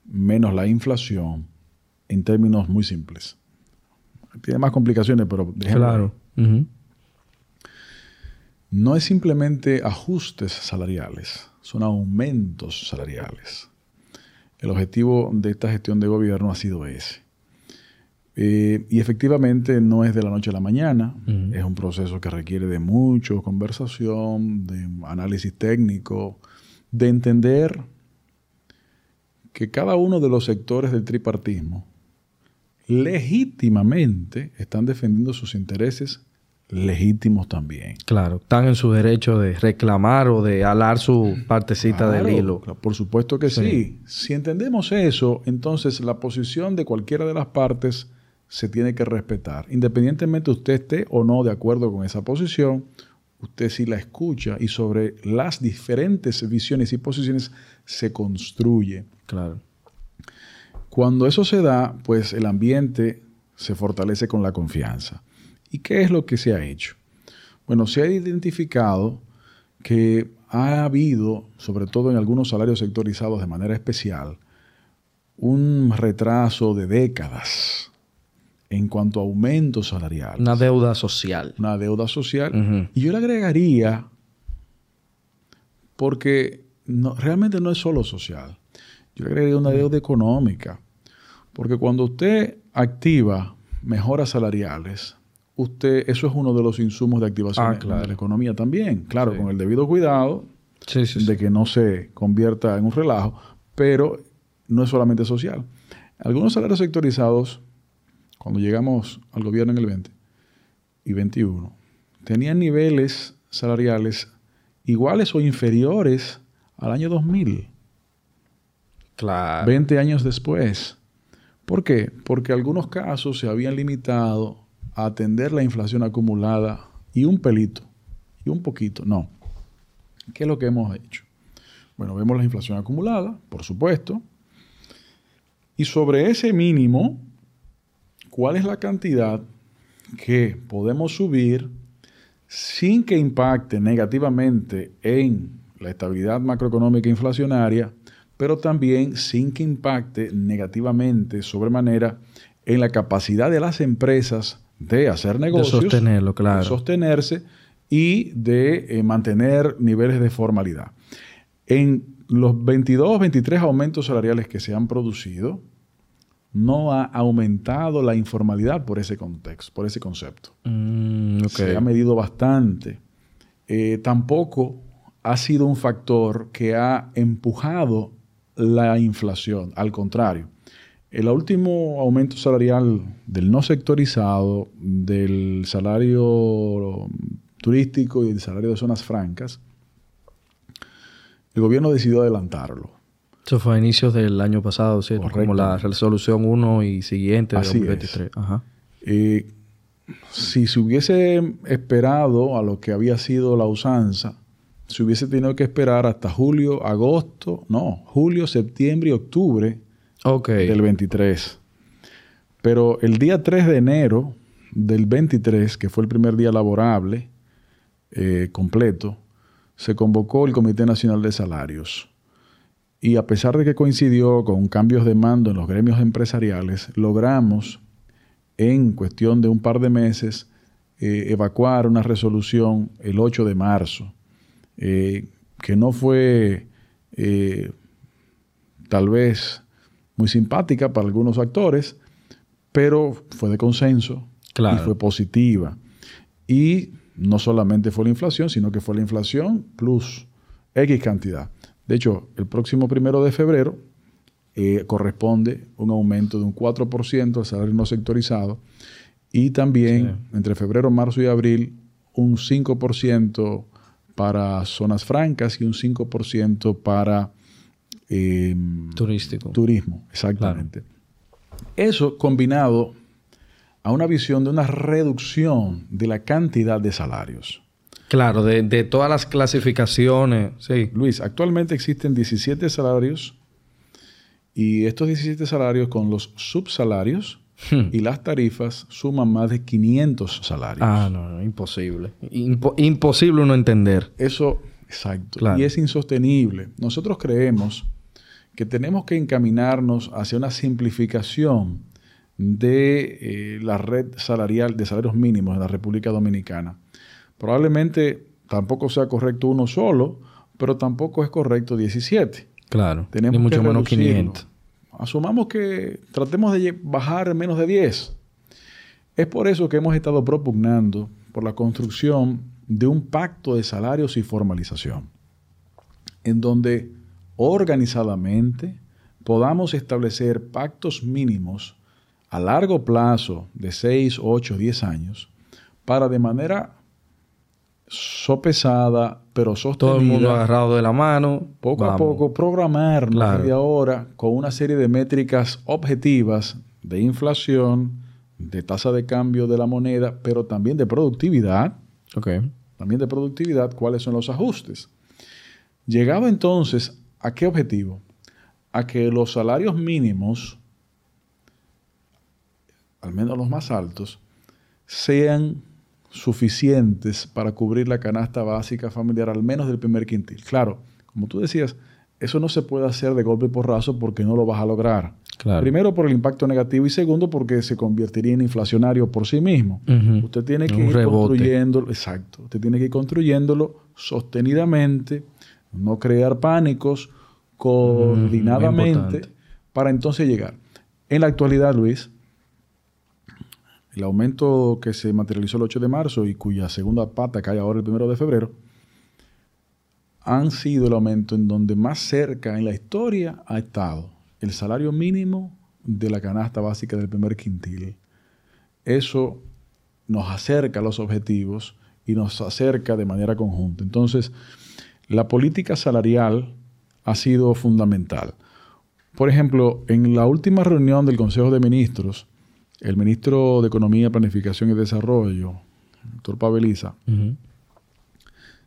menos la inflación en términos muy simples. Tiene más complicaciones, pero Claro. No es simplemente ajustes salariales, son aumentos salariales. El objetivo de esta gestión de gobierno ha sido ese. Eh, y efectivamente no es de la noche a la mañana, es un proceso que requiere de mucha conversación, de análisis técnico, de entender que cada uno de los sectores del tripartismo legítimamente están defendiendo sus intereses legítimos también. Claro, están en su derecho de reclamar o de alar su partecita del hilo. por supuesto que sí. Si entendemos eso, entonces la posición de cualquiera de las partes se tiene que respetar. Independientemente usted esté o no de acuerdo con esa posición, usted sí la escucha y sobre las diferentes visiones y posiciones se construye. Claro. Cuando eso se da, pues el ambiente se fortalece con la confianza. ¿Y qué es lo que se ha hecho? Bueno, se ha identificado que ha habido, sobre todo en algunos salarios sectorizados de manera especial, un retraso de décadas en cuanto a aumento salarial. Una deuda social. Una deuda social. Y yo le agregaría, porque realmente no es solo social, yo le agregaría una deuda económica. Porque cuando usted activa mejoras salariales, usted, eso es uno de los insumos de activación Ah, de la economía también. Claro, Sí. con el debido cuidado Sí, sí, sí. de que no se convierta en un relajo, pero no es solamente social. Algunos salarios sectorizados, cuando llegamos al gobierno en el 20 y 21, tenían niveles salariales iguales o inferiores al año 2000, Claro. 20 años después. ¿Por qué? Porque algunos casos se habían limitado a atender la inflación acumulada y un pelito, y un poquito, no. ¿Qué es lo que hemos hecho? Bueno, vemos la inflación acumulada, por supuesto, y sobre ese mínimo, ¿cuál es la cantidad que podemos subir sin que impacte negativamente en la estabilidad macroeconómica inflacionaria, pero también sin que impacte negativamente sobremanera en la capacidad de las empresas de hacer negocios, sostenerlo, claro. de sostenerse y de eh, mantener niveles de formalidad. En los 22, 23 aumentos salariales que se han producido, no ha aumentado la informalidad por ese contexto, por ese concepto. Mm. Se ha medido bastante. Eh, tampoco ha sido un factor que ha empujado la inflación. Al contrario, el último aumento salarial del no sectorizado, del salario turístico y del salario de zonas francas, el gobierno decidió adelantarlo. Eso fue a inicios del año pasado, ¿cierto? Correcto. Como la resolución 1 y siguiente de Así 2023. Ajá. Eh, si se hubiese esperado a lo que había sido la usanza, se hubiese tenido que esperar hasta julio, agosto, no, julio, septiembre y octubre Del 23. Pero el día 3 de enero del 23, que fue el primer día laborable eh, completo, se convocó el Comité Nacional de Salarios. Y a pesar de que coincidió con cambios de mando en los gremios empresariales, logramos en cuestión de un par de meses eh, evacuar una resolución el 8 de marzo, eh, que no fue tal vez muy simpática para algunos actores, pero fue de consenso Claro. y fue positiva. Y no solamente fue la inflación, sino que fue la inflación plus X cantidad. De hecho, el próximo primero de febrero eh, corresponde un aumento de un 4% al salario no sectorizado y también entre febrero, marzo y abril un 5% para zonas francas y un 5% para eh, Turístico. turismo. Exactamente. Eso combinado a una visión de una reducción de la cantidad de salarios. Claro, de, de todas las clasificaciones. Sí. Luis, actualmente existen 17 salarios Y estos 17 salarios con los subsalarios Hmm. y las tarifas suman más de 500 salarios. Ah, no, no, imposible. Impo- imposible uno entender. Eso, exacto. Claro. Y es insostenible. Nosotros creemos que tenemos que encaminarnos hacia una simplificación de eh, la red salarial de salarios mínimos en la República Dominicana. Probablemente tampoco sea correcto uno solo, pero tampoco es correcto 17. Claro. Tenemos Ni mucho que menos reducirlo. 500. Asumamos que tratemos de bajar menos de 10. Es por eso que hemos estado propugnando por la construcción de un pacto de salarios y formalización, en donde organizadamente podamos establecer pactos mínimos a largo plazo de 6, 8, 10 años para de manera sopesada pero sostenida Todo el mundo agarrado de la mano. poco a poco programarnos Claro. desde ahora con una serie de métricas objetivas de inflación, de tasa de cambio de la moneda, pero también de productividad, también de productividad, cuáles son los ajustes. Llegado entonces, ¿a qué objetivo? A que los salarios mínimos, al menos los más altos, sean suficientes para cubrir la canasta básica familiar, al menos del primer quintil. Claro, como tú decías, eso no se puede hacer de golpe y porrazo porque no lo vas a lograr. Claro. Primero por el impacto negativo y segundo porque se convertiría en inflacionario por sí mismo. Usted tiene que Un ir rebote. construyéndolo, exacto, usted tiene que ir construyéndolo sostenidamente, no crear pánicos, coordinadamente, para entonces llegar. En la actualidad, Luis, el aumento que se materializó el 8 de marzo y cuya segunda pata cae ahora el 1 de febrero, han sido el aumento en donde más cerca en la historia ha estado el salario mínimo de la canasta básica del primer quintil. Eso nos acerca a los objetivos y nos acerca de manera conjunta. Entonces, la política salarial ha sido fundamental. Por ejemplo, en la última reunión del Consejo de Ministros, el ministro de Economía, Planificación y Desarrollo, el doctor Paveliza, Ujú.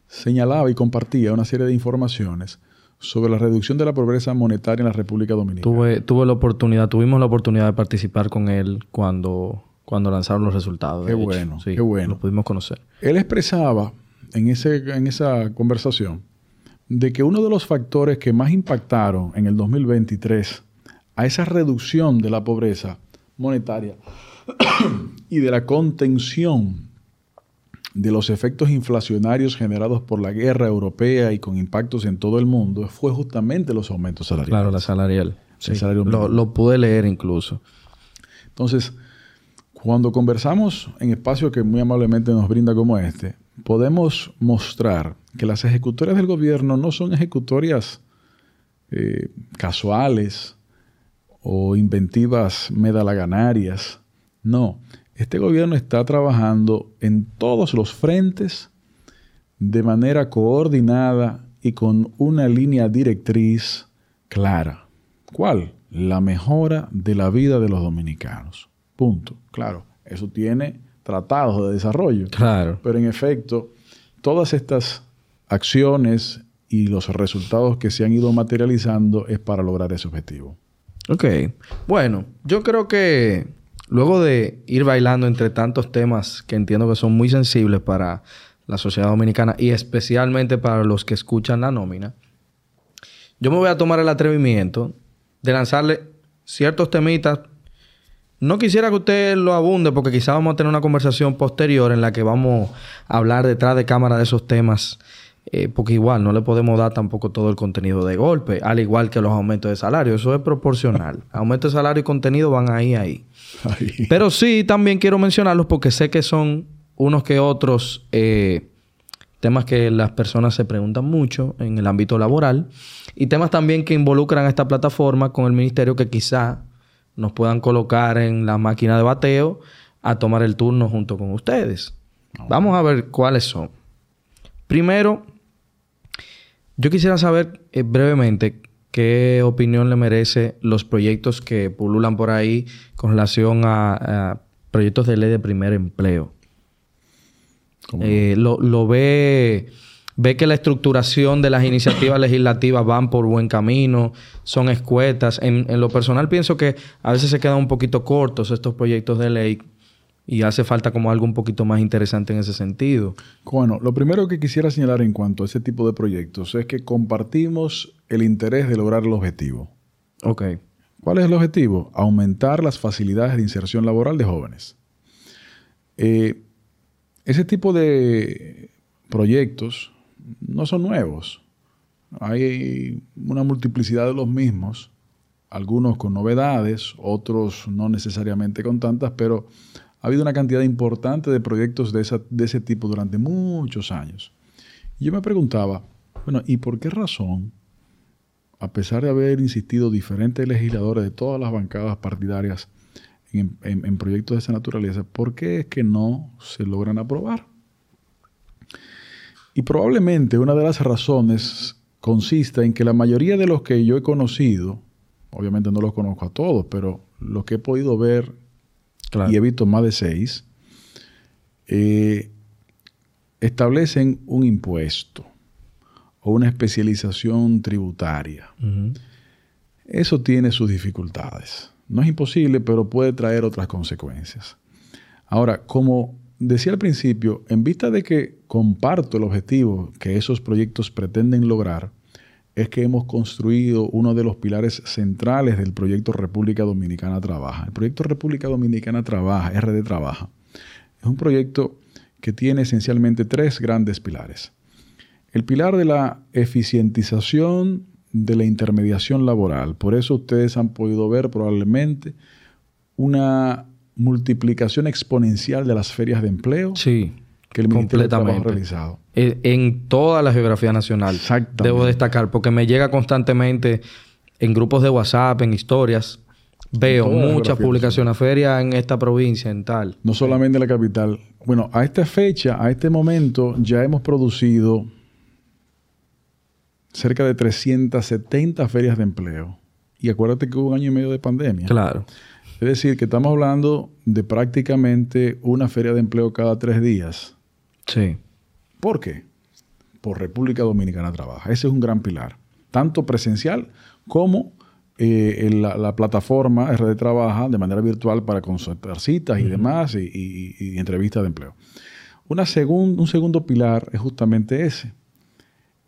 señalaba y compartía una serie de informaciones sobre la reducción de la pobreza monetaria en la República Dominicana. Tuve, tuve la oportunidad, tuvimos la oportunidad de participar con él cuando, cuando lanzaron los resultados. Qué bueno, Sí, qué bueno. Lo pudimos conocer. Él expresaba en, ese, en esa conversación de que uno de los factores que más impactaron en el 2023 a esa reducción de la pobreza monetaria [clears throat] y de la contención de los efectos inflacionarios generados por la guerra europea y con impactos en todo el mundo fue justamente los aumentos salariales. Claro, la salarial. Sí. salario Lo, lo pude leer incluso. Entonces, cuando conversamos en espacios que muy amablemente nos brinda como este, podemos mostrar que las ejecutorias del gobierno no son ejecutorias eh, casuales o inventivas medalaganarias. No, este gobierno está trabajando en todos los frentes de manera coordinada y con una línea directriz clara. ¿Cuál? La mejora de la vida de los dominicanos. Punto. Claro, eso tiene tratados de desarrollo. Claro. Pero en efecto, todas estas acciones y los resultados que se han ido materializando es para lograr ese objetivo. Ok. Bueno, yo creo que luego de ir bailando entre tantos temas que entiendo que son muy sensibles para la sociedad dominicana y especialmente para los que escuchan la nómina, yo me voy a tomar el atrevimiento de lanzarle ciertos temitas. No quisiera que usted lo abunde porque quizá vamos a tener una conversación posterior en la que vamos a hablar detrás de cámara de esos temas. eh, porque igual no le podemos dar tampoco todo el contenido de golpe, al igual que los aumentos de salario. Eso es proporcional. [laughs] Aumento de salario y contenido van ahí, ahí. Ahí. Pero sí, también quiero mencionarlos porque sé que son unos que otros eh, temas que las personas se preguntan mucho en el ámbito laboral y temas también que involucran a esta plataforma con el ministerio que quizá nos puedan colocar en la máquina de bateo a tomar el turno junto con ustedes. Vamos a ver cuáles son. Primero, yo quisiera saber eh, brevemente qué opinión le merece los proyectos que pululan por ahí con relación a, a proyectos de ley de primer empleo. Eh, lo, lo ve ve que la estructuración de las iniciativas [coughs] legislativas van por buen camino, son escuetas. En, en, lo personal pienso que a veces se quedan un poquito cortos estos proyectos de ley y hace falta como algo un poquito más interesante en ese sentido. Bueno, lo primero que quisiera señalar en cuanto a ese tipo de proyectos es que compartimos el interés de lograr el objetivo. Ok. ¿Cuál es el objetivo? Aumentar las facilidades de inserción laboral de jóvenes. Eh, ese tipo de proyectos no son nuevos. Hay una multiplicidad de los mismos, algunos con novedades, otros no necesariamente con tantas, pero ha habido una cantidad importante de proyectos de, de ese tipo durante muchos años. Y yo me preguntaba, bueno, ¿y por qué razón, a pesar de haber insistido diferentes legisladores de todas las bancadas partidarias en proyectos de esa naturaleza, por qué es que no se logran aprobar? Y probablemente una de las razones consiste en que la mayoría de los que yo he conocido, obviamente no los conozco a todos, pero los que he podido ver y he visto más de seis, eh, establecen un impuesto o una especialización tributaria. Eso tiene sus dificultades. No es imposible, pero puede traer otras consecuencias. Ahora, como decía al principio, en vista de que comparto el objetivo que esos proyectos pretenden lograr, es que hemos construido uno de los pilares centrales del proyecto República Dominicana Trabaja. El proyecto República Dominicana Trabaja, RD Trabaja, es un proyecto que tiene esencialmente tres grandes pilares. El pilar de la eficientización de la intermediación laboral. Por eso ustedes han podido ver probablemente una multiplicación exponencial de las ferias de empleo sí, que el Ministerio de Trabajo ha realizado. E, en toda la geografía nacional. Debo destacar, porque me llega constantemente en grupos de WhatsApp, en historias. Veo muchas publicaciones, ferias en esta provincia, en tal. No solamente en la capital. Bueno, a esta fecha, a este momento, ya hemos producido cerca de 370 ferias de empleo. Y acuérdate que hubo un año y medio de pandemia. Claro. Es decir, que estamos hablando de prácticamente una feria de empleo cada tres días. Sí. ¿Por qué? Por República Dominicana Trabaja. Ese es un gran pilar, tanto presencial como eh, la, plataforma RD Trabaja de manera virtual para consultar citas y demás y, entrevistas de empleo. Una un segundo pilar es justamente ese,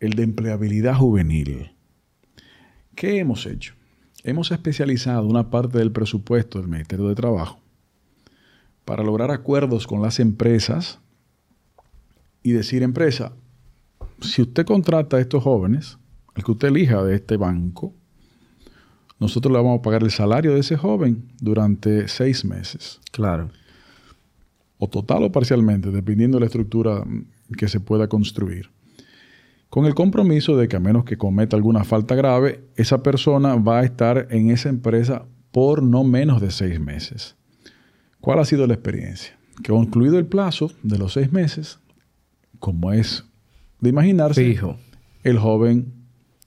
el de empleabilidad juvenil. ¿Qué hemos hecho? Hemos especializado una parte del presupuesto del Ministerio de Trabajo para lograr acuerdos con las empresas y decir, empresa, si usted contrata a estos jóvenes, el que usted elija de este banco, nosotros le vamos a pagar el salario de ese joven durante seis meses. Claro. O total o parcialmente, dependiendo de la estructura que se pueda construir con el compromiso de que a menos que cometa alguna falta grave, esa persona va a estar en esa empresa por no menos de seis meses. ¿Cuál ha sido la experiencia? Que concluido el plazo de los seis meses, como es de imaginarse, el joven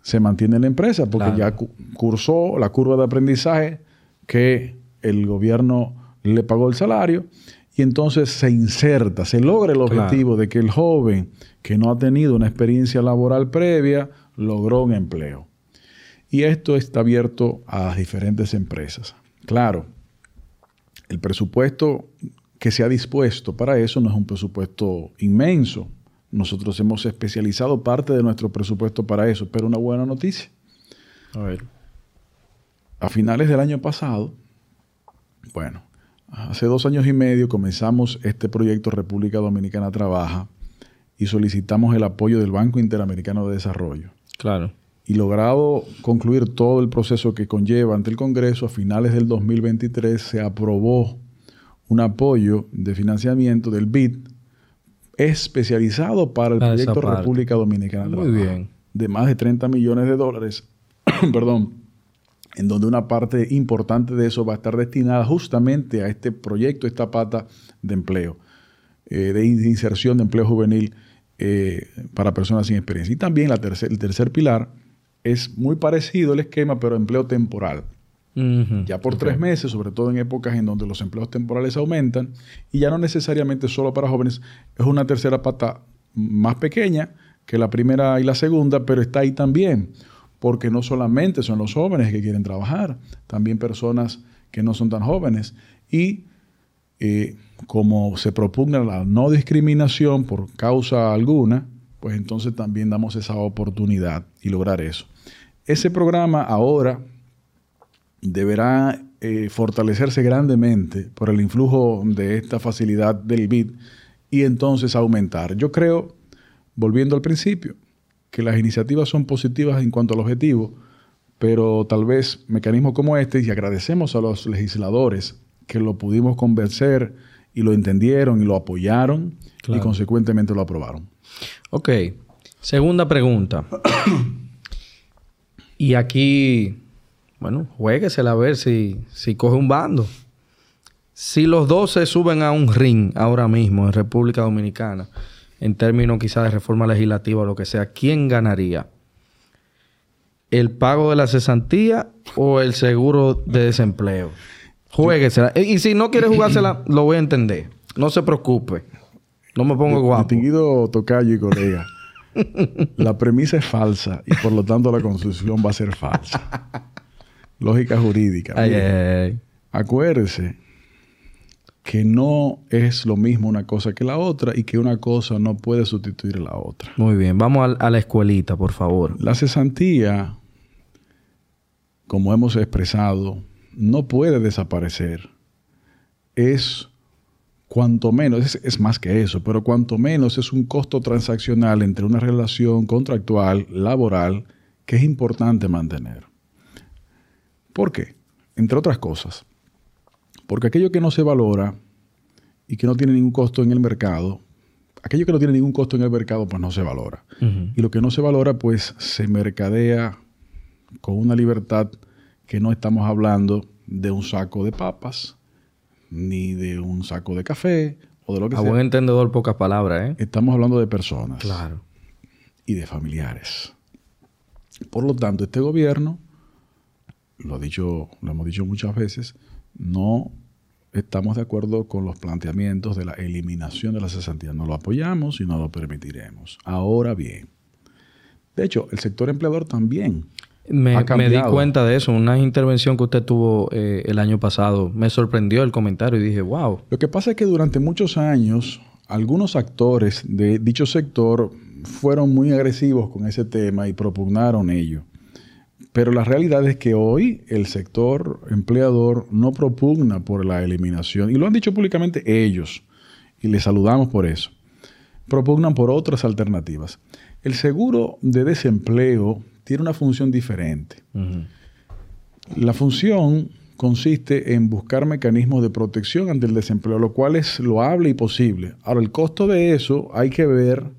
se mantiene en la empresa porque ya cursó la curva de aprendizaje que el gobierno le pagó el salario y entonces se inserta, se logra el objetivo de que el joven que no ha tenido una experiencia laboral previa logró un empleo. Y esto está abierto a las diferentes empresas. Claro, el presupuesto que se ha dispuesto para eso no es un presupuesto inmenso. Nosotros hemos especializado parte de nuestro presupuesto para eso, pero una buena noticia. A ver. A finales del año pasado, bueno, Hace dos años y medio comenzamos este proyecto República Dominicana Trabaja y solicitamos el apoyo del Banco Interamericano de Desarrollo. Claro. Y logrado concluir todo el proceso que conlleva ante el Congreso, a finales del 2023 se aprobó un apoyo de financiamiento del BID especializado para el proyecto República Dominicana Trabaja. Muy bien. De más de 30 millones de dólares. [coughs] Perdón en donde una parte importante de eso va a estar destinada justamente a este proyecto, esta pata de empleo, eh, de inserción de empleo juvenil eh, para personas sin experiencia. Y también la el tercer pilar es muy parecido el esquema, pero empleo temporal. Ya por tres meses, sobre todo en épocas en donde los empleos temporales aumentan, y ya no necesariamente solo para jóvenes, es una tercera pata más pequeña que la primera y la segunda, pero está ahí también, porque no solamente son los jóvenes que quieren trabajar, también personas que no son tan jóvenes. Y eh, como se propugna la no discriminación por causa alguna, pues entonces también damos esa oportunidad y lograr eso. Ese programa ahora deberá eh, fortalecerse grandemente por el influjo de esta facilidad del BID y entonces aumentar. Yo creo, volviendo al principio, que las iniciativas son positivas en cuanto al objetivo, pero tal vez mecanismos como este, y agradecemos a los legisladores que lo pudimos convencer y lo entendieron y lo apoyaron y consecuentemente lo aprobaron. Ok, segunda pregunta. [coughs] y aquí, bueno, jueguesela a ver si, si coge un bando. Si los dos se suben a un ring ahora mismo en República Dominicana, en términos quizás de reforma legislativa o lo que sea, ¿quién ganaría? ¿El pago de la cesantía o el seguro de desempleo? Jueguesela. Y si no quiere jugársela, [clears throat] lo voy a entender. No se preocupe. No me pongo guapo. Distinguido tocayo y colega. [laughs] la premisa es falsa y por lo tanto la construcción va a ser falsa. [laughs] Lógica jurídica. Acuérdese que no es lo mismo una cosa que la otra y que una cosa no puede sustituir a la otra. Muy bien, vamos a, la escuelita, por favor. La cesantía, como hemos expresado, no puede desaparecer. Es cuanto menos, es, más que eso, pero cuanto menos es un costo transaccional entre una relación contractual, laboral, que es importante mantener. ¿Por qué? Entre otras cosas. Porque aquello que no se valora y que no tiene ningún costo en el mercado, aquello que no tiene ningún costo en el mercado, pues no se valora. Y lo que no se valora, pues se mercadea con una libertad que no estamos hablando de un saco de papas, ni de un saco de café, o de lo que sea. A buen entendedor, pocas palabras, ¿eh? Estamos hablando de personas. Claro. Y de familiares. Por lo tanto, este gobierno, lo, ha dicho, lo hemos dicho muchas veces, no estamos de acuerdo con los planteamientos de la eliminación de la cesantía. No lo apoyamos y no lo permitiremos. Ahora bien, de hecho, el sector empleador también. Me, me di cuenta de eso. Una intervención que usted tuvo eh, el año pasado me sorprendió el comentario y dije, wow. Lo que pasa es que durante muchos años algunos actores de dicho sector fueron muy agresivos con ese tema y propugnaron ello. Pero la realidad es que hoy el sector empleador no propugna por la eliminación, y lo han dicho públicamente ellos, y les saludamos por eso. Propugnan por otras alternativas. El seguro de desempleo tiene una función diferente. La función consiste en buscar mecanismos de protección ante el desempleo, lo cual es loable y posible. Ahora, el costo de eso hay que ver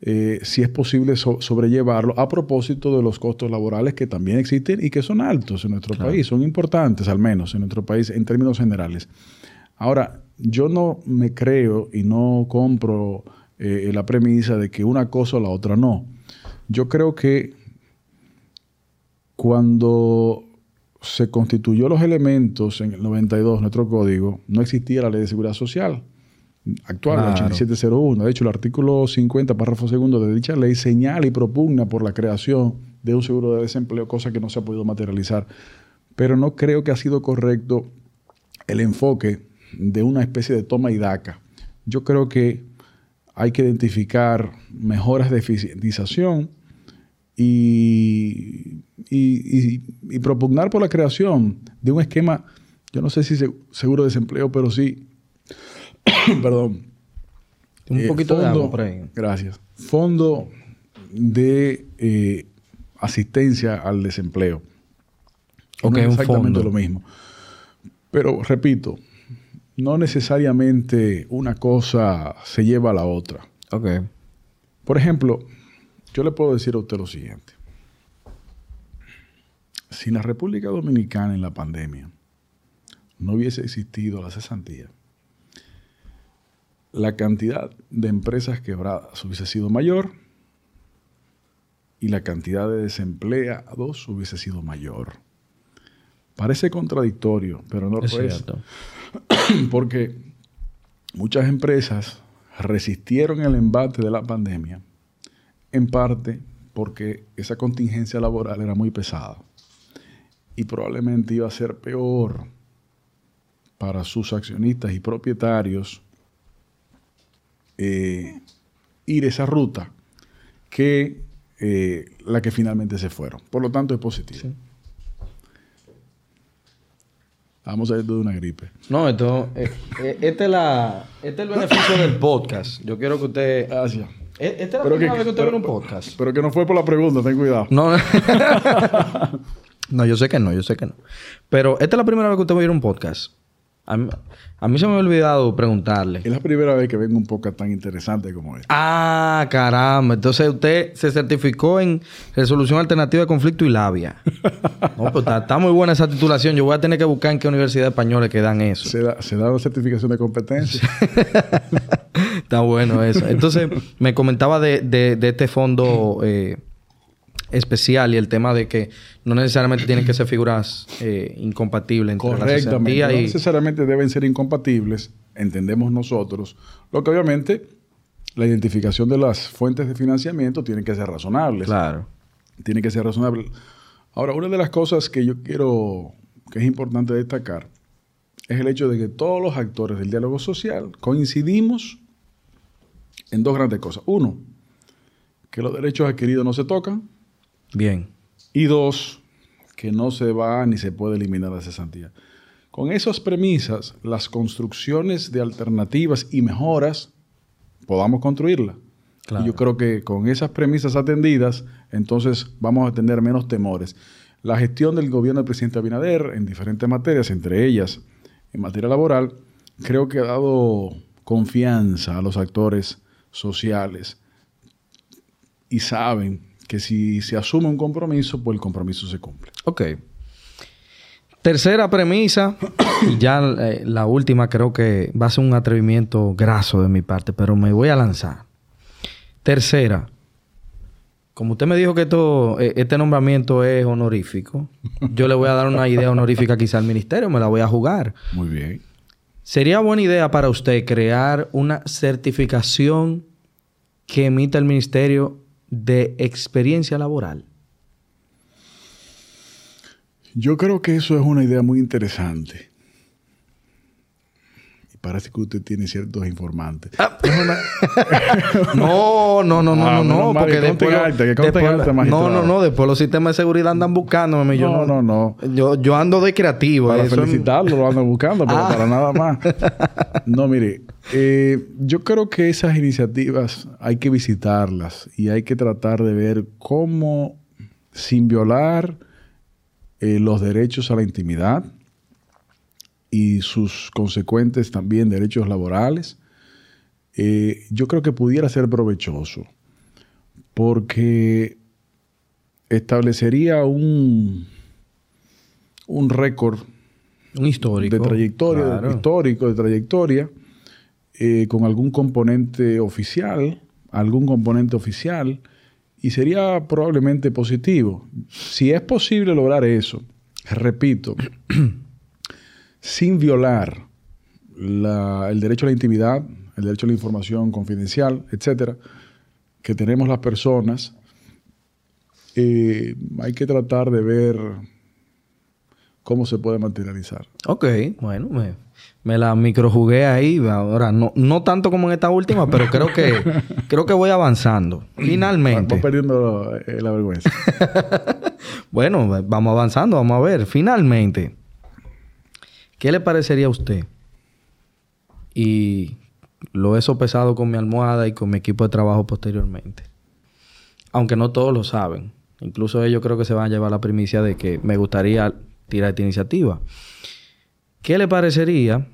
eh, si es posible sobrellevarlo a propósito de los costos laborales que también existen y que son altos en nuestro país, son importantes al menos en nuestro país en términos generales. Ahora, yo no me creo y no compro eh, la premisa de que una cosa o la otra no. Yo creo que cuando se constituyó los elementos en el 92, nuestro código, no existía la ley de seguridad social actual, la 8701. De hecho, el artículo 50, párrafo segundo de dicha ley señala y propugna por la creación de un seguro de desempleo, cosa que no se ha podido materializar. Pero no creo que ha sido correcto el enfoque de una especie de toma y daca. Yo creo que hay que identificar mejoras de eficientización y, y, propugnar por la creación de un esquema, yo no sé si seguro de desempleo, pero sí [coughs] perdón. Un eh, poquito de agua por ahí. Gracias. Fondo de eh, asistencia al desempleo. Ok, es exactamente lo mismo. Pero repito, no necesariamente una cosa se lleva a la otra. Ok. Por ejemplo, yo le puedo decir a usted lo siguiente. Si en la República Dominicana en la pandemia no hubiese existido la cesantía, la cantidad de empresas quebradas hubiese sido mayor y la cantidad de desempleados hubiese sido mayor. Parece contradictorio, pero no lo es. [clears throat] Porque muchas empresas resistieron el embate de la pandemia, en parte porque esa contingencia laboral era muy pesada y probablemente iba a ser peor para sus accionistas y propietarios eh, ir esa ruta que eh, la que finalmente se fueron. Por lo tanto, es positivo. Vamos a ir de una gripe. No, esto, eh, este, es la, este es el beneficio del podcast. Yo quiero que usted... Gracias. Esta es la primera vez que usted ve un podcast. Pero que no fue por la pregunta, ten cuidado. No, [laughs] no, yo sé que no, yo sé que no. Pero esta es la primera vez que usted va a ir un podcast. A mí, a mí se me ha olvidado preguntarle. Es la primera vez que vengo un podcast tan interesante como este. Ah, caramba. Entonces usted se certificó en resolución alternativa de conflicto y labia. [laughs] no, pues está, muy buena esa titulación. Yo voy a tener que buscar en qué universidad española que dan eso. Se da, se da una certificación de competencia. [laughs] está bueno eso. Entonces, me comentaba de, de, este fondo eh, especial y el tema de que no necesariamente tienen que ser figuras eh, incompatibles entre Correctamente. La no necesariamente deben ser incompatibles, entendemos nosotros. Lo que obviamente la identificación de las fuentes de financiamiento tiene que ser razonable. Claro. Tiene que ser razonable. Ahora, una de las cosas que yo quiero, que es importante destacar, es el hecho de que todos los actores del diálogo social coincidimos en dos grandes cosas. Uno, que los derechos adquiridos no se tocan. Bien. Y dos, que no se va ni se puede eliminar la cesantía. Con esas premisas, las construcciones de alternativas y mejoras podamos construirlas. Y yo creo que con esas premisas atendidas, entonces vamos a tener menos temores. La gestión del gobierno del presidente Abinader en diferentes materias, entre ellas en materia laboral, creo que ha dado confianza a los actores sociales y saben que si se asume un compromiso, pues el compromiso se cumple. Ok. Tercera premisa, y ya eh, la última creo que va a ser un atrevimiento graso de mi parte, pero me voy a lanzar. Tercera, como usted me dijo que esto, eh, este nombramiento es honorífico, yo le voy a dar una idea honorífica quizá al ministerio, me la voy a jugar. Muy bien. ¿Sería buena idea para usted crear una certificación que emita el ministerio de experiencia laboral? Yo creo que eso es una idea muy interesante. Parece que usted tiene ciertos informantes. Ah. [laughs] no, no, no, no, ah, no, no, porque después, no, no, no, después los sistemas de seguridad andan buscándome. Yo no, no, no. Yo, yo ando de creativo. Para felicitarlo, lo andan buscando, pero ah. para nada más. [laughs] No, mire, eh, yo creo que esas iniciativas hay que visitarlas y hay que tratar de ver cómo, sin violar eh, los derechos a la intimidad y sus consecuentes también derechos laborales, eh, yo creo que pudiera ser provechoso porque establecería un, un récord un histórico. de trayectoria, histórico de trayectoria eh, con algún componente oficial, algún componente oficial, y sería probablemente positivo. Si es posible lograr eso, repito, [clears throat] sin violar el derecho a la intimidad, el derecho a la información confidencial, etcétera, que tenemos las personas, eh, hay que tratar de ver cómo se puede materializar. Ok, bueno, me, me la microjugué ahí. Ahora, no, no tanto como en esta última, pero [laughs] creo que, creo que voy avanzando. Finalmente. Vamos perdiendo eh, la vergüenza. [laughs] bueno, vamos avanzando, vamos a ver. Finalmente, ¿qué le parecería a usted? Y lo he sopesado con mi almohada y con mi equipo de trabajo posteriormente. Aunque no todos lo saben. Incluso ellos creo que se van a llevar la primicia de que me gustaría tirar esta iniciativa. ¿Qué le parecería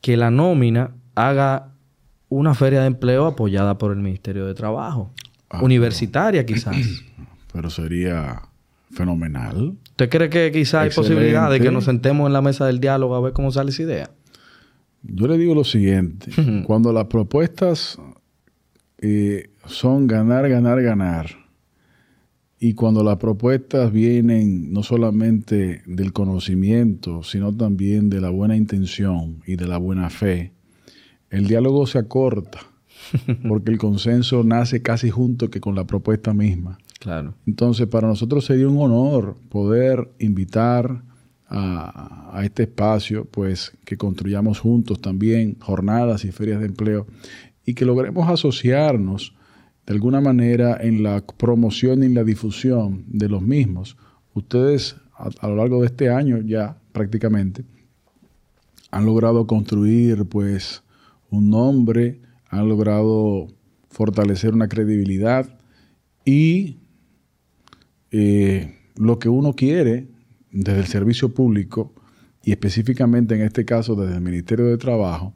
que la nómina haga una feria de empleo apoyada por el Ministerio de Trabajo. Ah, Universitaria quizás. [clears throat] Pero sería fenomenal. ¿Usted cree que quizás hay posibilidad de que nos sentemos en la mesa del diálogo a ver cómo sale esa idea? Yo le digo lo siguiente. [laughs] Cuando las propuestas eh, son ganar, ganar, ganar, y cuando las propuestas vienen no solamente del conocimiento, sino también de la buena intención y de la buena fe, el diálogo se acorta [laughs] porque el consenso nace casi junto que con la propuesta misma. Claro. Entonces, para nosotros sería un honor poder invitar a, a, este espacio, pues que construyamos juntos también jornadas y ferias de empleo y que logremos asociarnos de alguna manera en la promoción y en la difusión de los mismos. Ustedes a, lo largo de este año ya prácticamente han logrado construir pues un nombre, han logrado fortalecer una credibilidad y eh, lo que uno quiere desde el servicio público y específicamente en este caso desde el Ministerio de Trabajo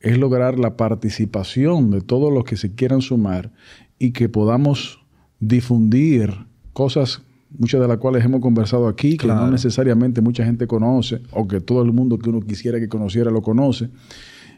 es lograr la participación de todos los que se quieran sumar y que podamos difundir cosas, muchas de las cuales hemos conversado aquí, que no necesariamente mucha gente conoce o que todo el mundo que uno quisiera que conociera lo conoce.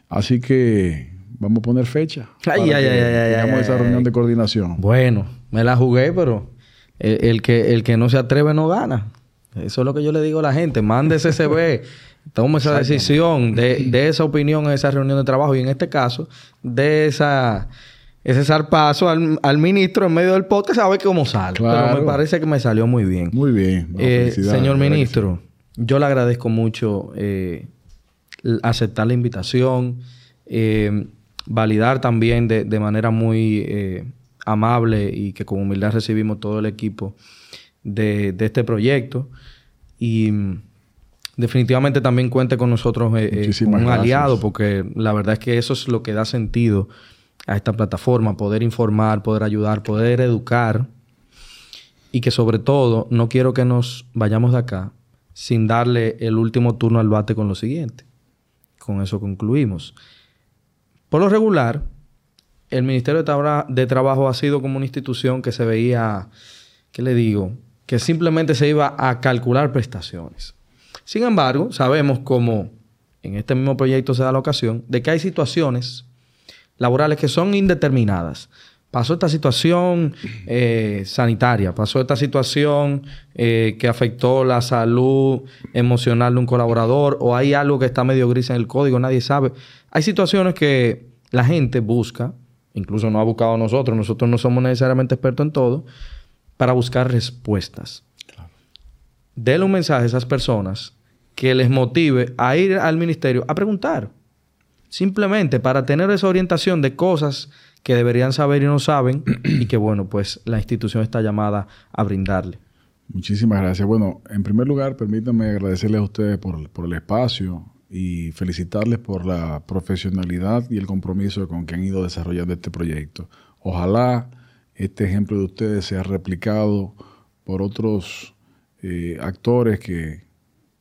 Así que vamos a poner fecha. Ay, ay, ay, ay, esa reunión de coordinación. Bueno, me la jugué, pero el, que, el que no se atreve no gana. Eso es lo que yo le digo a la gente. Mande ese CV. [laughs] Tome esa decisión de, de, esa opinión en esa reunión de trabajo y en este caso de esa ese zarpazo al, al ministro en medio del podcast a ver cómo sale. Pero me parece que me salió muy bien. Muy bien. Eh, señor ministro, yo le agradezco mucho eh, aceptar la invitación, eh, validar también de, de manera muy amable y que con humildad recibimos todo el equipo de, de este proyecto. Y mm, definitivamente también cuente con nosotros como un aliado, porque la verdad es que eso es lo que da sentido a esta plataforma, poder informar, poder ayudar, poder educar y que sobre todo no quiero que nos vayamos de acá sin darle el último turno al bate con lo siguiente. Con eso concluimos. Por lo regular, el Ministerio de, Trabajo ha sido como una institución que se veía, ¿qué le digo? Que simplemente se iba a calcular prestaciones. Sin embargo, sabemos como en este mismo proyecto se da la ocasión de que hay situaciones laborales que son indeterminadas. Pasó esta situación eh, sanitaria, pasó esta situación eh, que afectó la salud emocional de un colaborador o hay algo que está medio gris en el código, nadie sabe. Hay situaciones que la gente busca, incluso no ha buscado a nosotros, nosotros no somos necesariamente expertos en todo, para buscar respuestas. Claro. Denle un mensaje a esas personas que les motive a ir al ministerio a preguntar. Simplemente para tener esa orientación de cosas que deberían saber y no saben y que, bueno, pues la institución está llamada a brindarle. Muchísimas gracias. Bueno, en primer lugar, permítanme agradecerles a ustedes por, por el espacio y felicitarles por la profesionalidad y el compromiso con que han ido desarrollando este proyecto. Ojalá este ejemplo de ustedes sea replicado por otros eh, actores que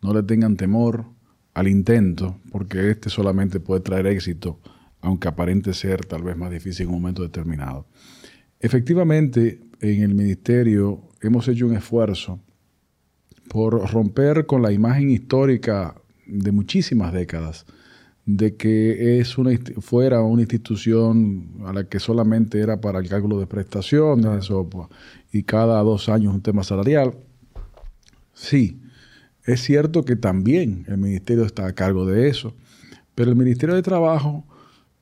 no le tengan temor al intento, porque este solamente puede traer éxito, aunque aparente ser tal vez más difícil en un momento determinado. Efectivamente, en el ministerio hemos hecho un esfuerzo por romper con la imagen histórica de muchísimas décadas de que es una, fuera una institución a la que solamente era para el cálculo de prestaciones y cada dos años un tema salarial. Sí, es cierto que también el ministerio está a cargo de eso, pero el Ministerio de Trabajo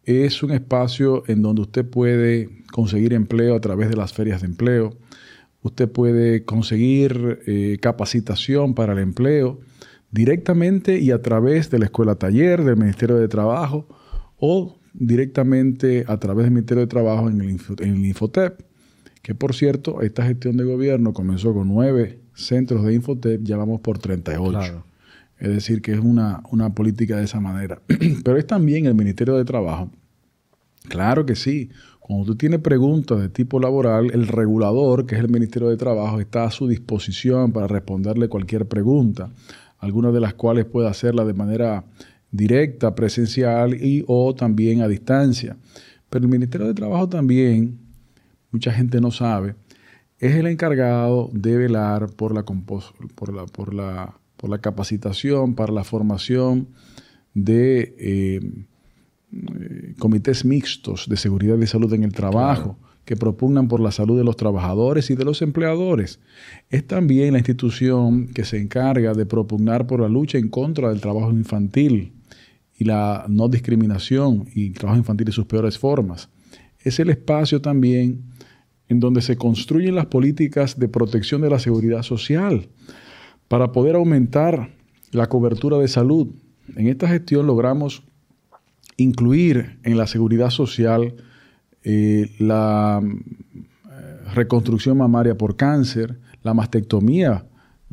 es un espacio en donde usted puede conseguir empleo a través de las ferias de empleo, usted puede conseguir eh, capacitación para el empleo directamente y a través de la escuela taller del Ministerio de Trabajo o directamente a través del Ministerio de Trabajo en el, en el Infotep, que por cierto, esta gestión de gobierno comenzó con nueve centros de Infotep, ya vamos por 38. Es decir, que es una, una política de esa manera. [clears throat] Pero es también el Ministerio de Trabajo. Claro que sí. Cuando tú tienes preguntas de tipo laboral, el regulador, que es el Ministerio de Trabajo, está a su disposición para responderle cualquier pregunta, algunas de las cuales puede hacerla de manera directa, presencial y o también a distancia. Pero el Ministerio de Trabajo también, mucha gente no sabe, es el encargado de velar por la, por la, por la, por la capacitación, para la formación de eh, eh, comités mixtos de seguridad y salud en el trabajo. Que propugnan por la salud de los trabajadores y de los empleadores. Es también la institución que se encarga de propugnar por la lucha en contra del trabajo infantil y la no discriminación y el trabajo infantil y sus peores formas. es el espacio también en donde se construyen las políticas de protección de la seguridad social para poder aumentar la cobertura de salud. En esta gestión logramos incluir en la seguridad social eh, la eh, reconstrucción mamaria por cáncer, la mastectomía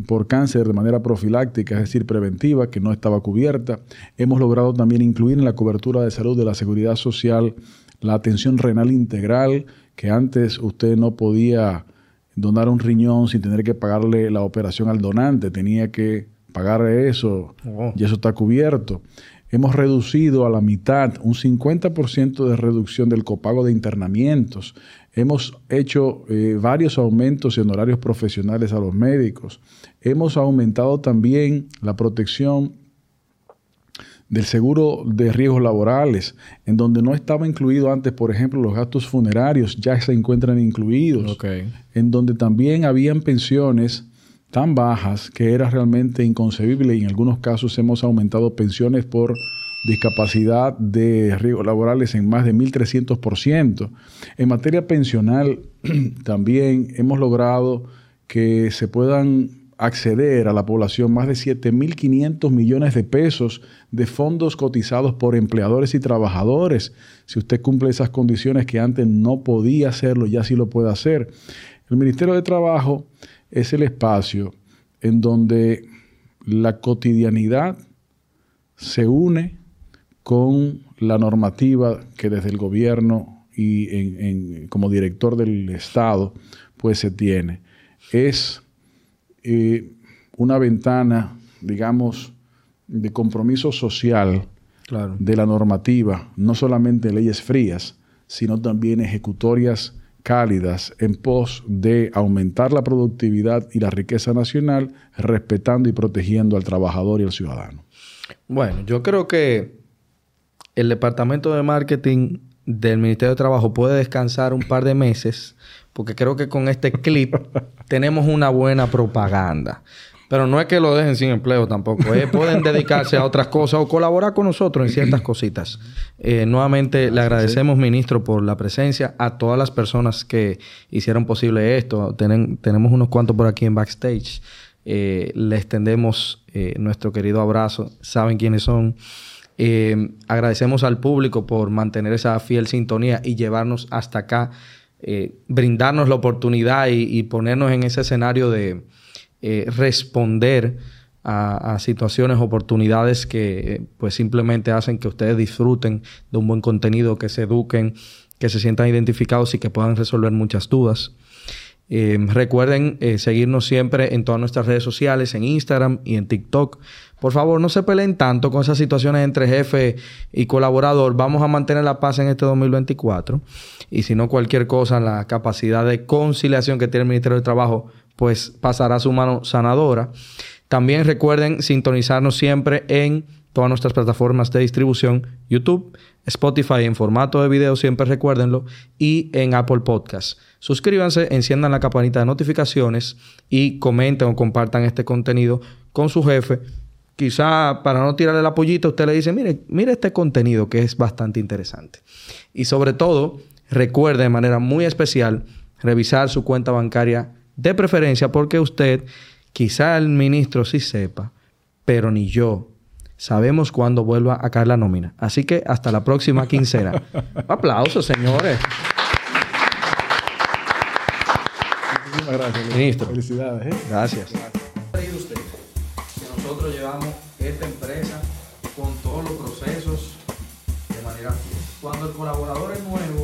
por cáncer de manera profiláctica, es decir, preventiva, que no estaba cubierta. Hemos logrado también incluir en la cobertura de salud de la seguridad social la atención renal integral, que antes usted no podía donar un riñón sin tener que pagarle la operación al donante, tenía que pagar eso oh. y eso está cubierto. Hemos reducido a la mitad, un 50% de reducción del copago de internamientos. Hemos hecho eh, varios aumentos en horarios profesionales a los médicos. Hemos aumentado también la protección del seguro de riesgos laborales, en donde no estaba incluido antes, por ejemplo, los gastos funerarios, ya se encuentran incluidos, en donde también habían pensiones tan bajas que era realmente inconcebible y en algunos casos hemos aumentado pensiones por discapacidad de riesgos laborales en más de 1.300%. En materia pensional [clears throat] también hemos logrado que se puedan acceder a la población más de 7.500 millones de pesos de fondos cotizados por empleadores y trabajadores. Si usted cumple esas condiciones que antes no podía hacerlo, ya sí lo puede hacer. El Ministerio de Trabajo es el espacio en donde la cotidianidad se une con la normativa que desde el gobierno y como director del Estado pues se tiene. Es eh, una ventana, digamos, de compromiso social de la normativa, no solamente leyes frías, sino también ejecutorias cálidas en pos de aumentar la productividad y la riqueza nacional, respetando y protegiendo al trabajador y al ciudadano. Bueno, yo creo que el departamento de marketing del Ministerio de Trabajo puede descansar un par de meses, porque creo que con este clip [laughs] tenemos una buena propaganda. Pero no es que lo dejen sin empleo tampoco. ¿eh? Pueden [laughs] dedicarse a otras cosas o colaborar con nosotros en ciertas cositas. Eh, nuevamente le agradecemos, ministro, por la presencia. A todas las personas que hicieron posible esto. tenemos unos cuantos por aquí en backstage. Eh, le extendemos nuestro querido abrazo. Saben quiénes son. Eh, agradecemos al público por mantener esa fiel sintonía y llevarnos hasta acá, eh, brindarnos la oportunidad y, ponernos en ese escenario de eh, responder a, situaciones, oportunidades que pues simplemente hacen que ustedes disfruten de un buen contenido, que se eduquen, que se sientan identificados y que puedan resolver muchas dudas. recuerden seguirnos siempre en todas nuestras redes sociales, en Instagram y en TikTok por favor, no se peleen tanto con esas situaciones entre jefe y colaborador. Vamos a mantener la paz en este 2024. Y si no, cualquier cosa, la capacidad de conciliación que tiene el Ministerio de Trabajo, pues pasará su mano sanadora. También recuerden sintonizarnos siempre en todas nuestras plataformas de distribución, YouTube, Spotify en formato de video, siempre recuérdenlo, y en Apple Podcasts. Suscríbanse, enciendan la campanita de notificaciones y comenten o compartan este contenido con su jefe quizá para no tirarle la pollita, usted le dice, mire, mire este contenido que es bastante interesante. Y sobre todo, recuerde de manera muy especial revisar su cuenta bancaria de preferencia porque usted, quizá el ministro sí sepa, pero ni yo sabemos cuándo vuelva a caer la nómina. Así que hasta la próxima quincena. [laughs] Aplausos, señores. Muchísimas gracias. Ministro. Felicidades. ¿eh? Gracias nosotros llevamos esta empresa con todos los procesos de manera fiel. Cuando el colaborador es nuevo,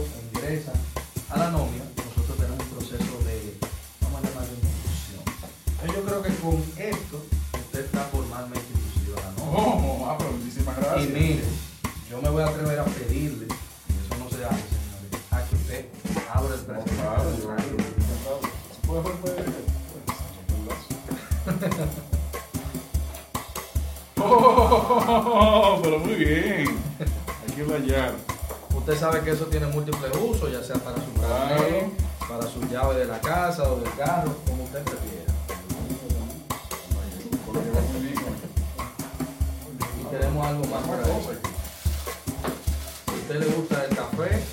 con esto usted está formalmente inclusivo a la nómina. Oh, ah, pero muchísimas gracias. Y mire, yo me voy a atrever a pedirle, y eso no se hace, señores, a que usted abra el precio. claro, Oh, pero muy bien. Hay que hallar. Usted sabe que eso tiene múltiples usos, ya sea para su carro, para su llave de la casa o del carro, como usted prefiera. Y queremos algo más para eso. Si a usted le gusta el café,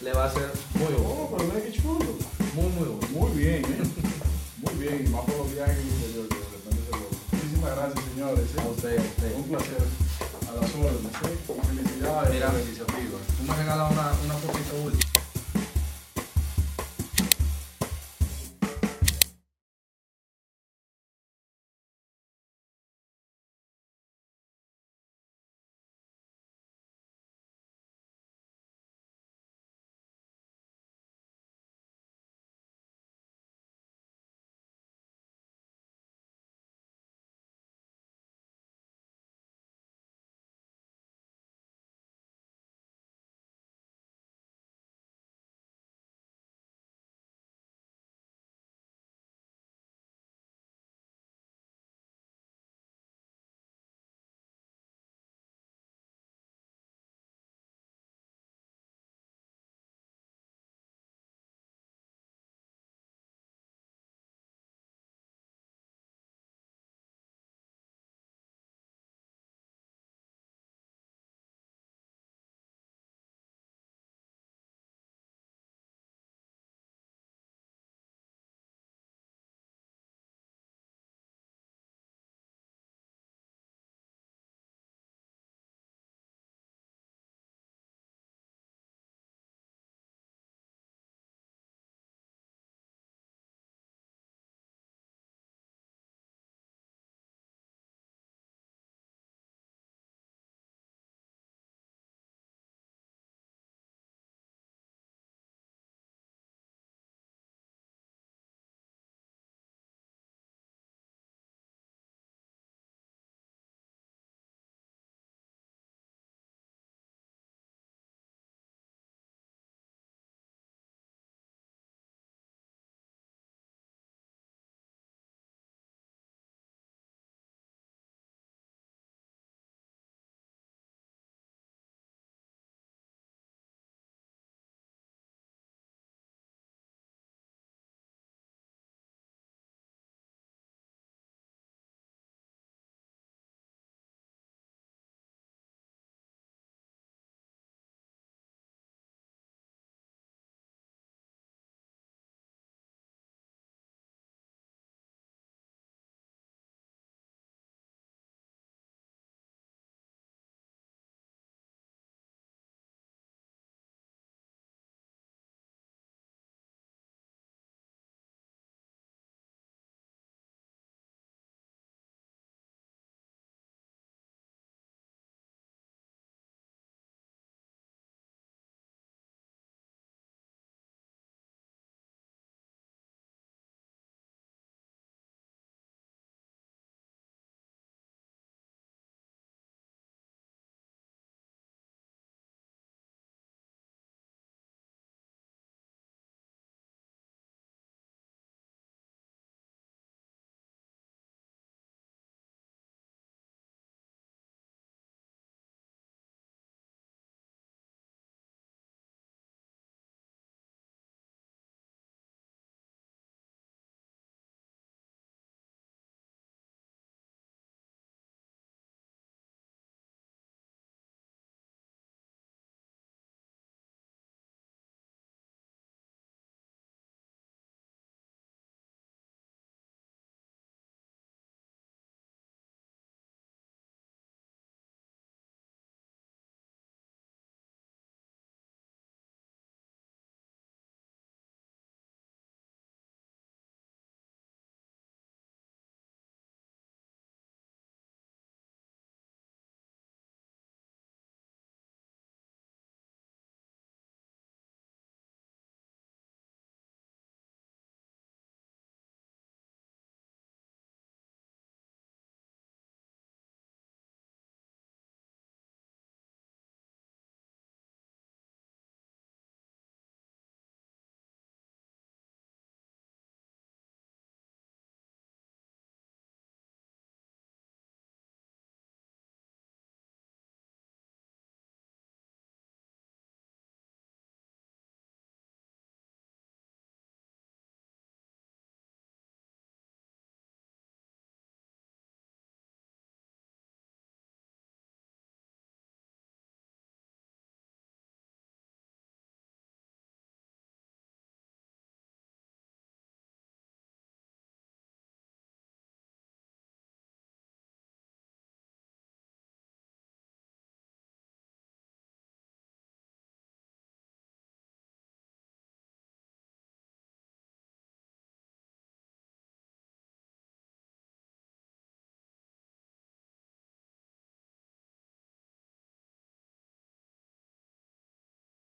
le va a ser muy útil. Oh, pero qué chulo. Muy, muy útil. Muy bien, ¿eh? [laughs] Muy bien, y más por los viajes que yo, que de repente se lo... Muchísimas gracias, señores. ¿eh? A usted, a usted. Un placer. A las órdenes, ¿eh? Felicidades Mira. la iniciativa. Tú me regalas una, una poquito última.